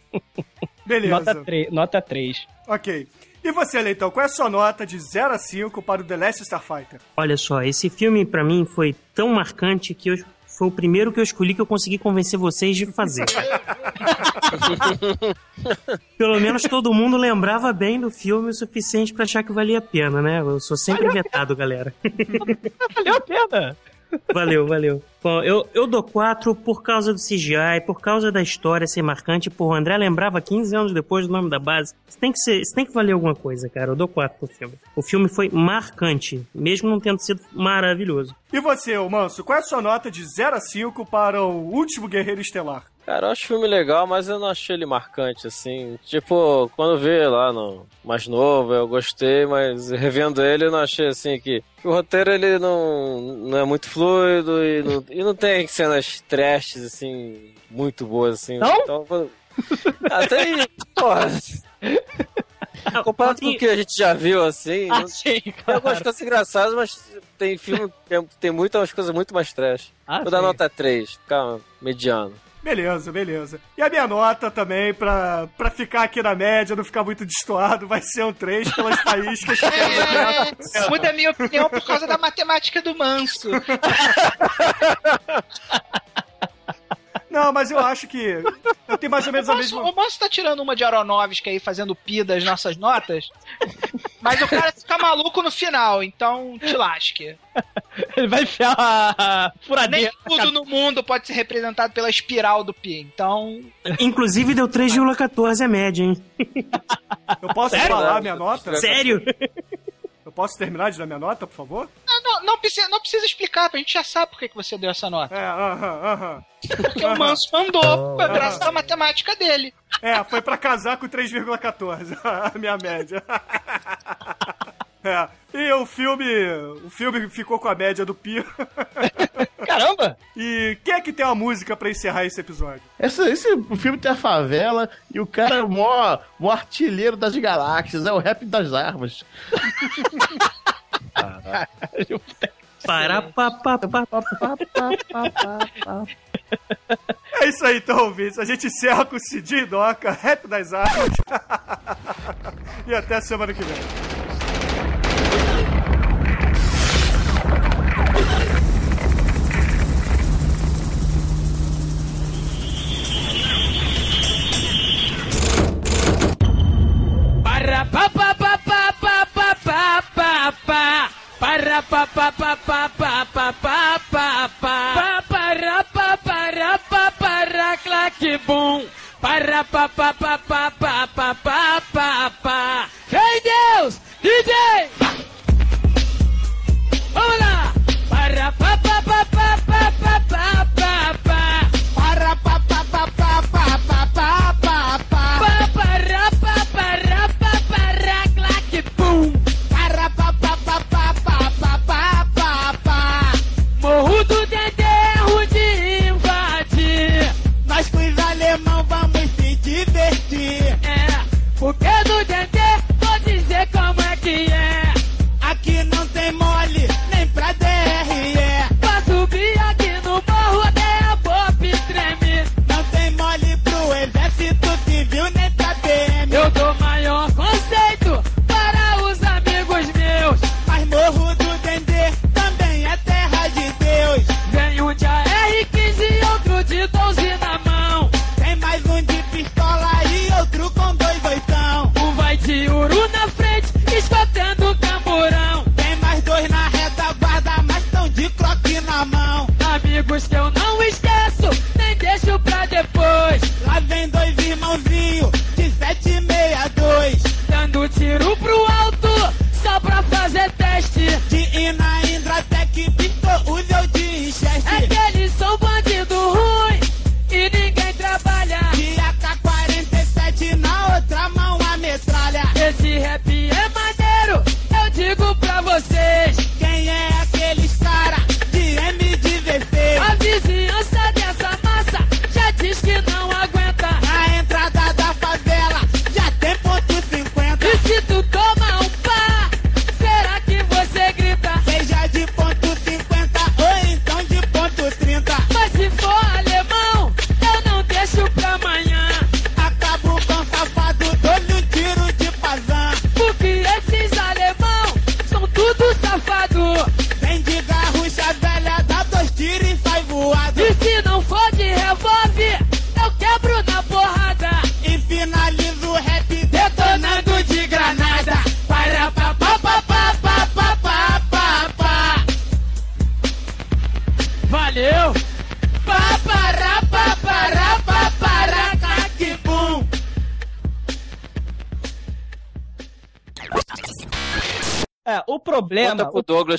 Beleza. Nota 3. Nota 3. Ok. E você, Leitão, qual é a sua nota de 0 a 5 para o The Last Starfighter? Olha só, esse filme pra mim foi tão marcante que eu, foi o primeiro que eu escolhi que eu consegui convencer vocês de fazer. <laughs> Pelo menos todo mundo lembrava bem do filme o suficiente pra achar que valia a pena, né? Eu sou sempre vetado, galera. <laughs> Valeu a pena. Valeu, valeu. Bom, eu, eu dou 4 por causa do CGI, por causa da história ser marcante. Porra, o André lembrava 15 anos depois do nome da base. Isso tem que, ser, isso tem que valer alguma coisa, cara. Eu dou 4 pro filme. O filme foi marcante, mesmo não tendo sido maravilhoso. E você, ô Manso, qual é a sua nota de 0 a 5 para o Último Guerreiro Estelar? Cara, eu acho o filme legal, mas eu não achei ele marcante, assim. Tipo, quando eu vi lá no mais novo, eu gostei, mas revendo ele, eu não achei, assim, que, que o roteiro, ele não, não é muito fluido e não, e não tem cenas trashes, assim, muito boas, assim. Não? Então, ah, tem, porra... Comparado com o que a gente já viu, assim, Ah, não- sim, tem algumas coisas engraçadas, mas tem filme, tem, tem muitas coisas muito mais trash. Ah, Vou dar nota 3, ficar mediano. Beleza, beleza. E a minha nota também, pra, pra ficar aqui na média, não ficar muito destoado, vai ser um 3 pelas faíscas Beto. <laughs> É, muda a minha opinião por causa da matemática do manso. <laughs> Não, mas eu acho que eu tenho mais ou menos a mesma... o Manso tá tirando uma de Aeronovski aí, fazendo pi das nossas notas. Mas o cara fica maluco no final, então te lasque. Ele vai enfiar a Nem furadeira. tudo no mundo pode ser representado pela espiral do pi. Então, Inclusive deu 3,14 a média, hein? Eu posso Sério? falar a minha nota? Sério? Eu posso terminar de dar minha nota, por favor? Não, precisa, não precisa explicar, a gente já sabe por que que você deu essa nota. É, aham, aham. Porque o Manso mandou, <laughs> graças à matemática dele. É, foi pra casar com 3,14, <laughs> a minha média. <laughs> É. E o filme. O filme ficou com a média do Pi. Caramba! E quem é que tem uma música pra encerrar esse episódio? Essa, esse o filme tem a favela e o cara é o maior, maior artilheiro das galáxias, é o rap das armas. Para, pa, pa, pa, pa, É isso aí, então, ouvintes. A gente encerra com o Cid Doca, rap das armas. e até a semana que vem. Para pa para pa pa pa pa pa pa pa pa pa pa para pa para pa para claque bum para pa pa pa pa pa pa pa pa pa Ei Deus DJ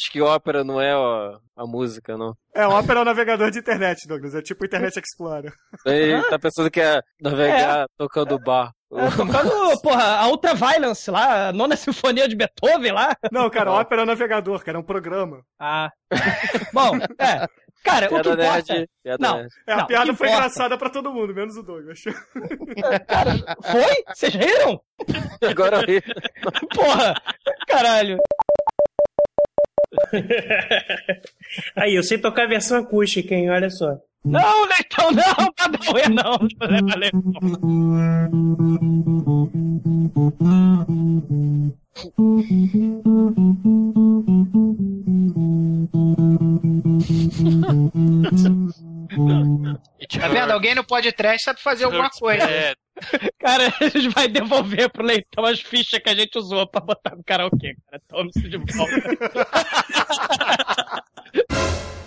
Douglas que ópera não é ó, a música, não. É, o Opera é um navegador de internet, Douglas. É tipo Internet <laughs> Explorer. Ele tá pensando que é navegar tocando bar. É, tocando, <laughs> porra, a Ultraviolence lá, a nona <laughs> sinfonia de Beethoven lá. Não, cara, o Opera é um navegador, cara, é um programa. Ah. Bom, é. Cara, o que Piada importa... nerd, piada não, nerd. É, a não, o piada foi importa- engraçada pra todo mundo, menos o Douglas. Cara, foi? Vocês riram? Agora eu ri. Porra, caralho. <laughs> Aí, eu sei tocar a versão acústica, hein? Olha só. Não, Leitão, não, <laughs> Padawan, não. Valeu. Tá vendo? Alguém no podcast sabe fazer alguma coisa. É, Cara, <laughs> a gente vai devolver pro Leitão as fichas que a gente usou pra botar no karaokê, cara. Tome isso de volta. <laughs>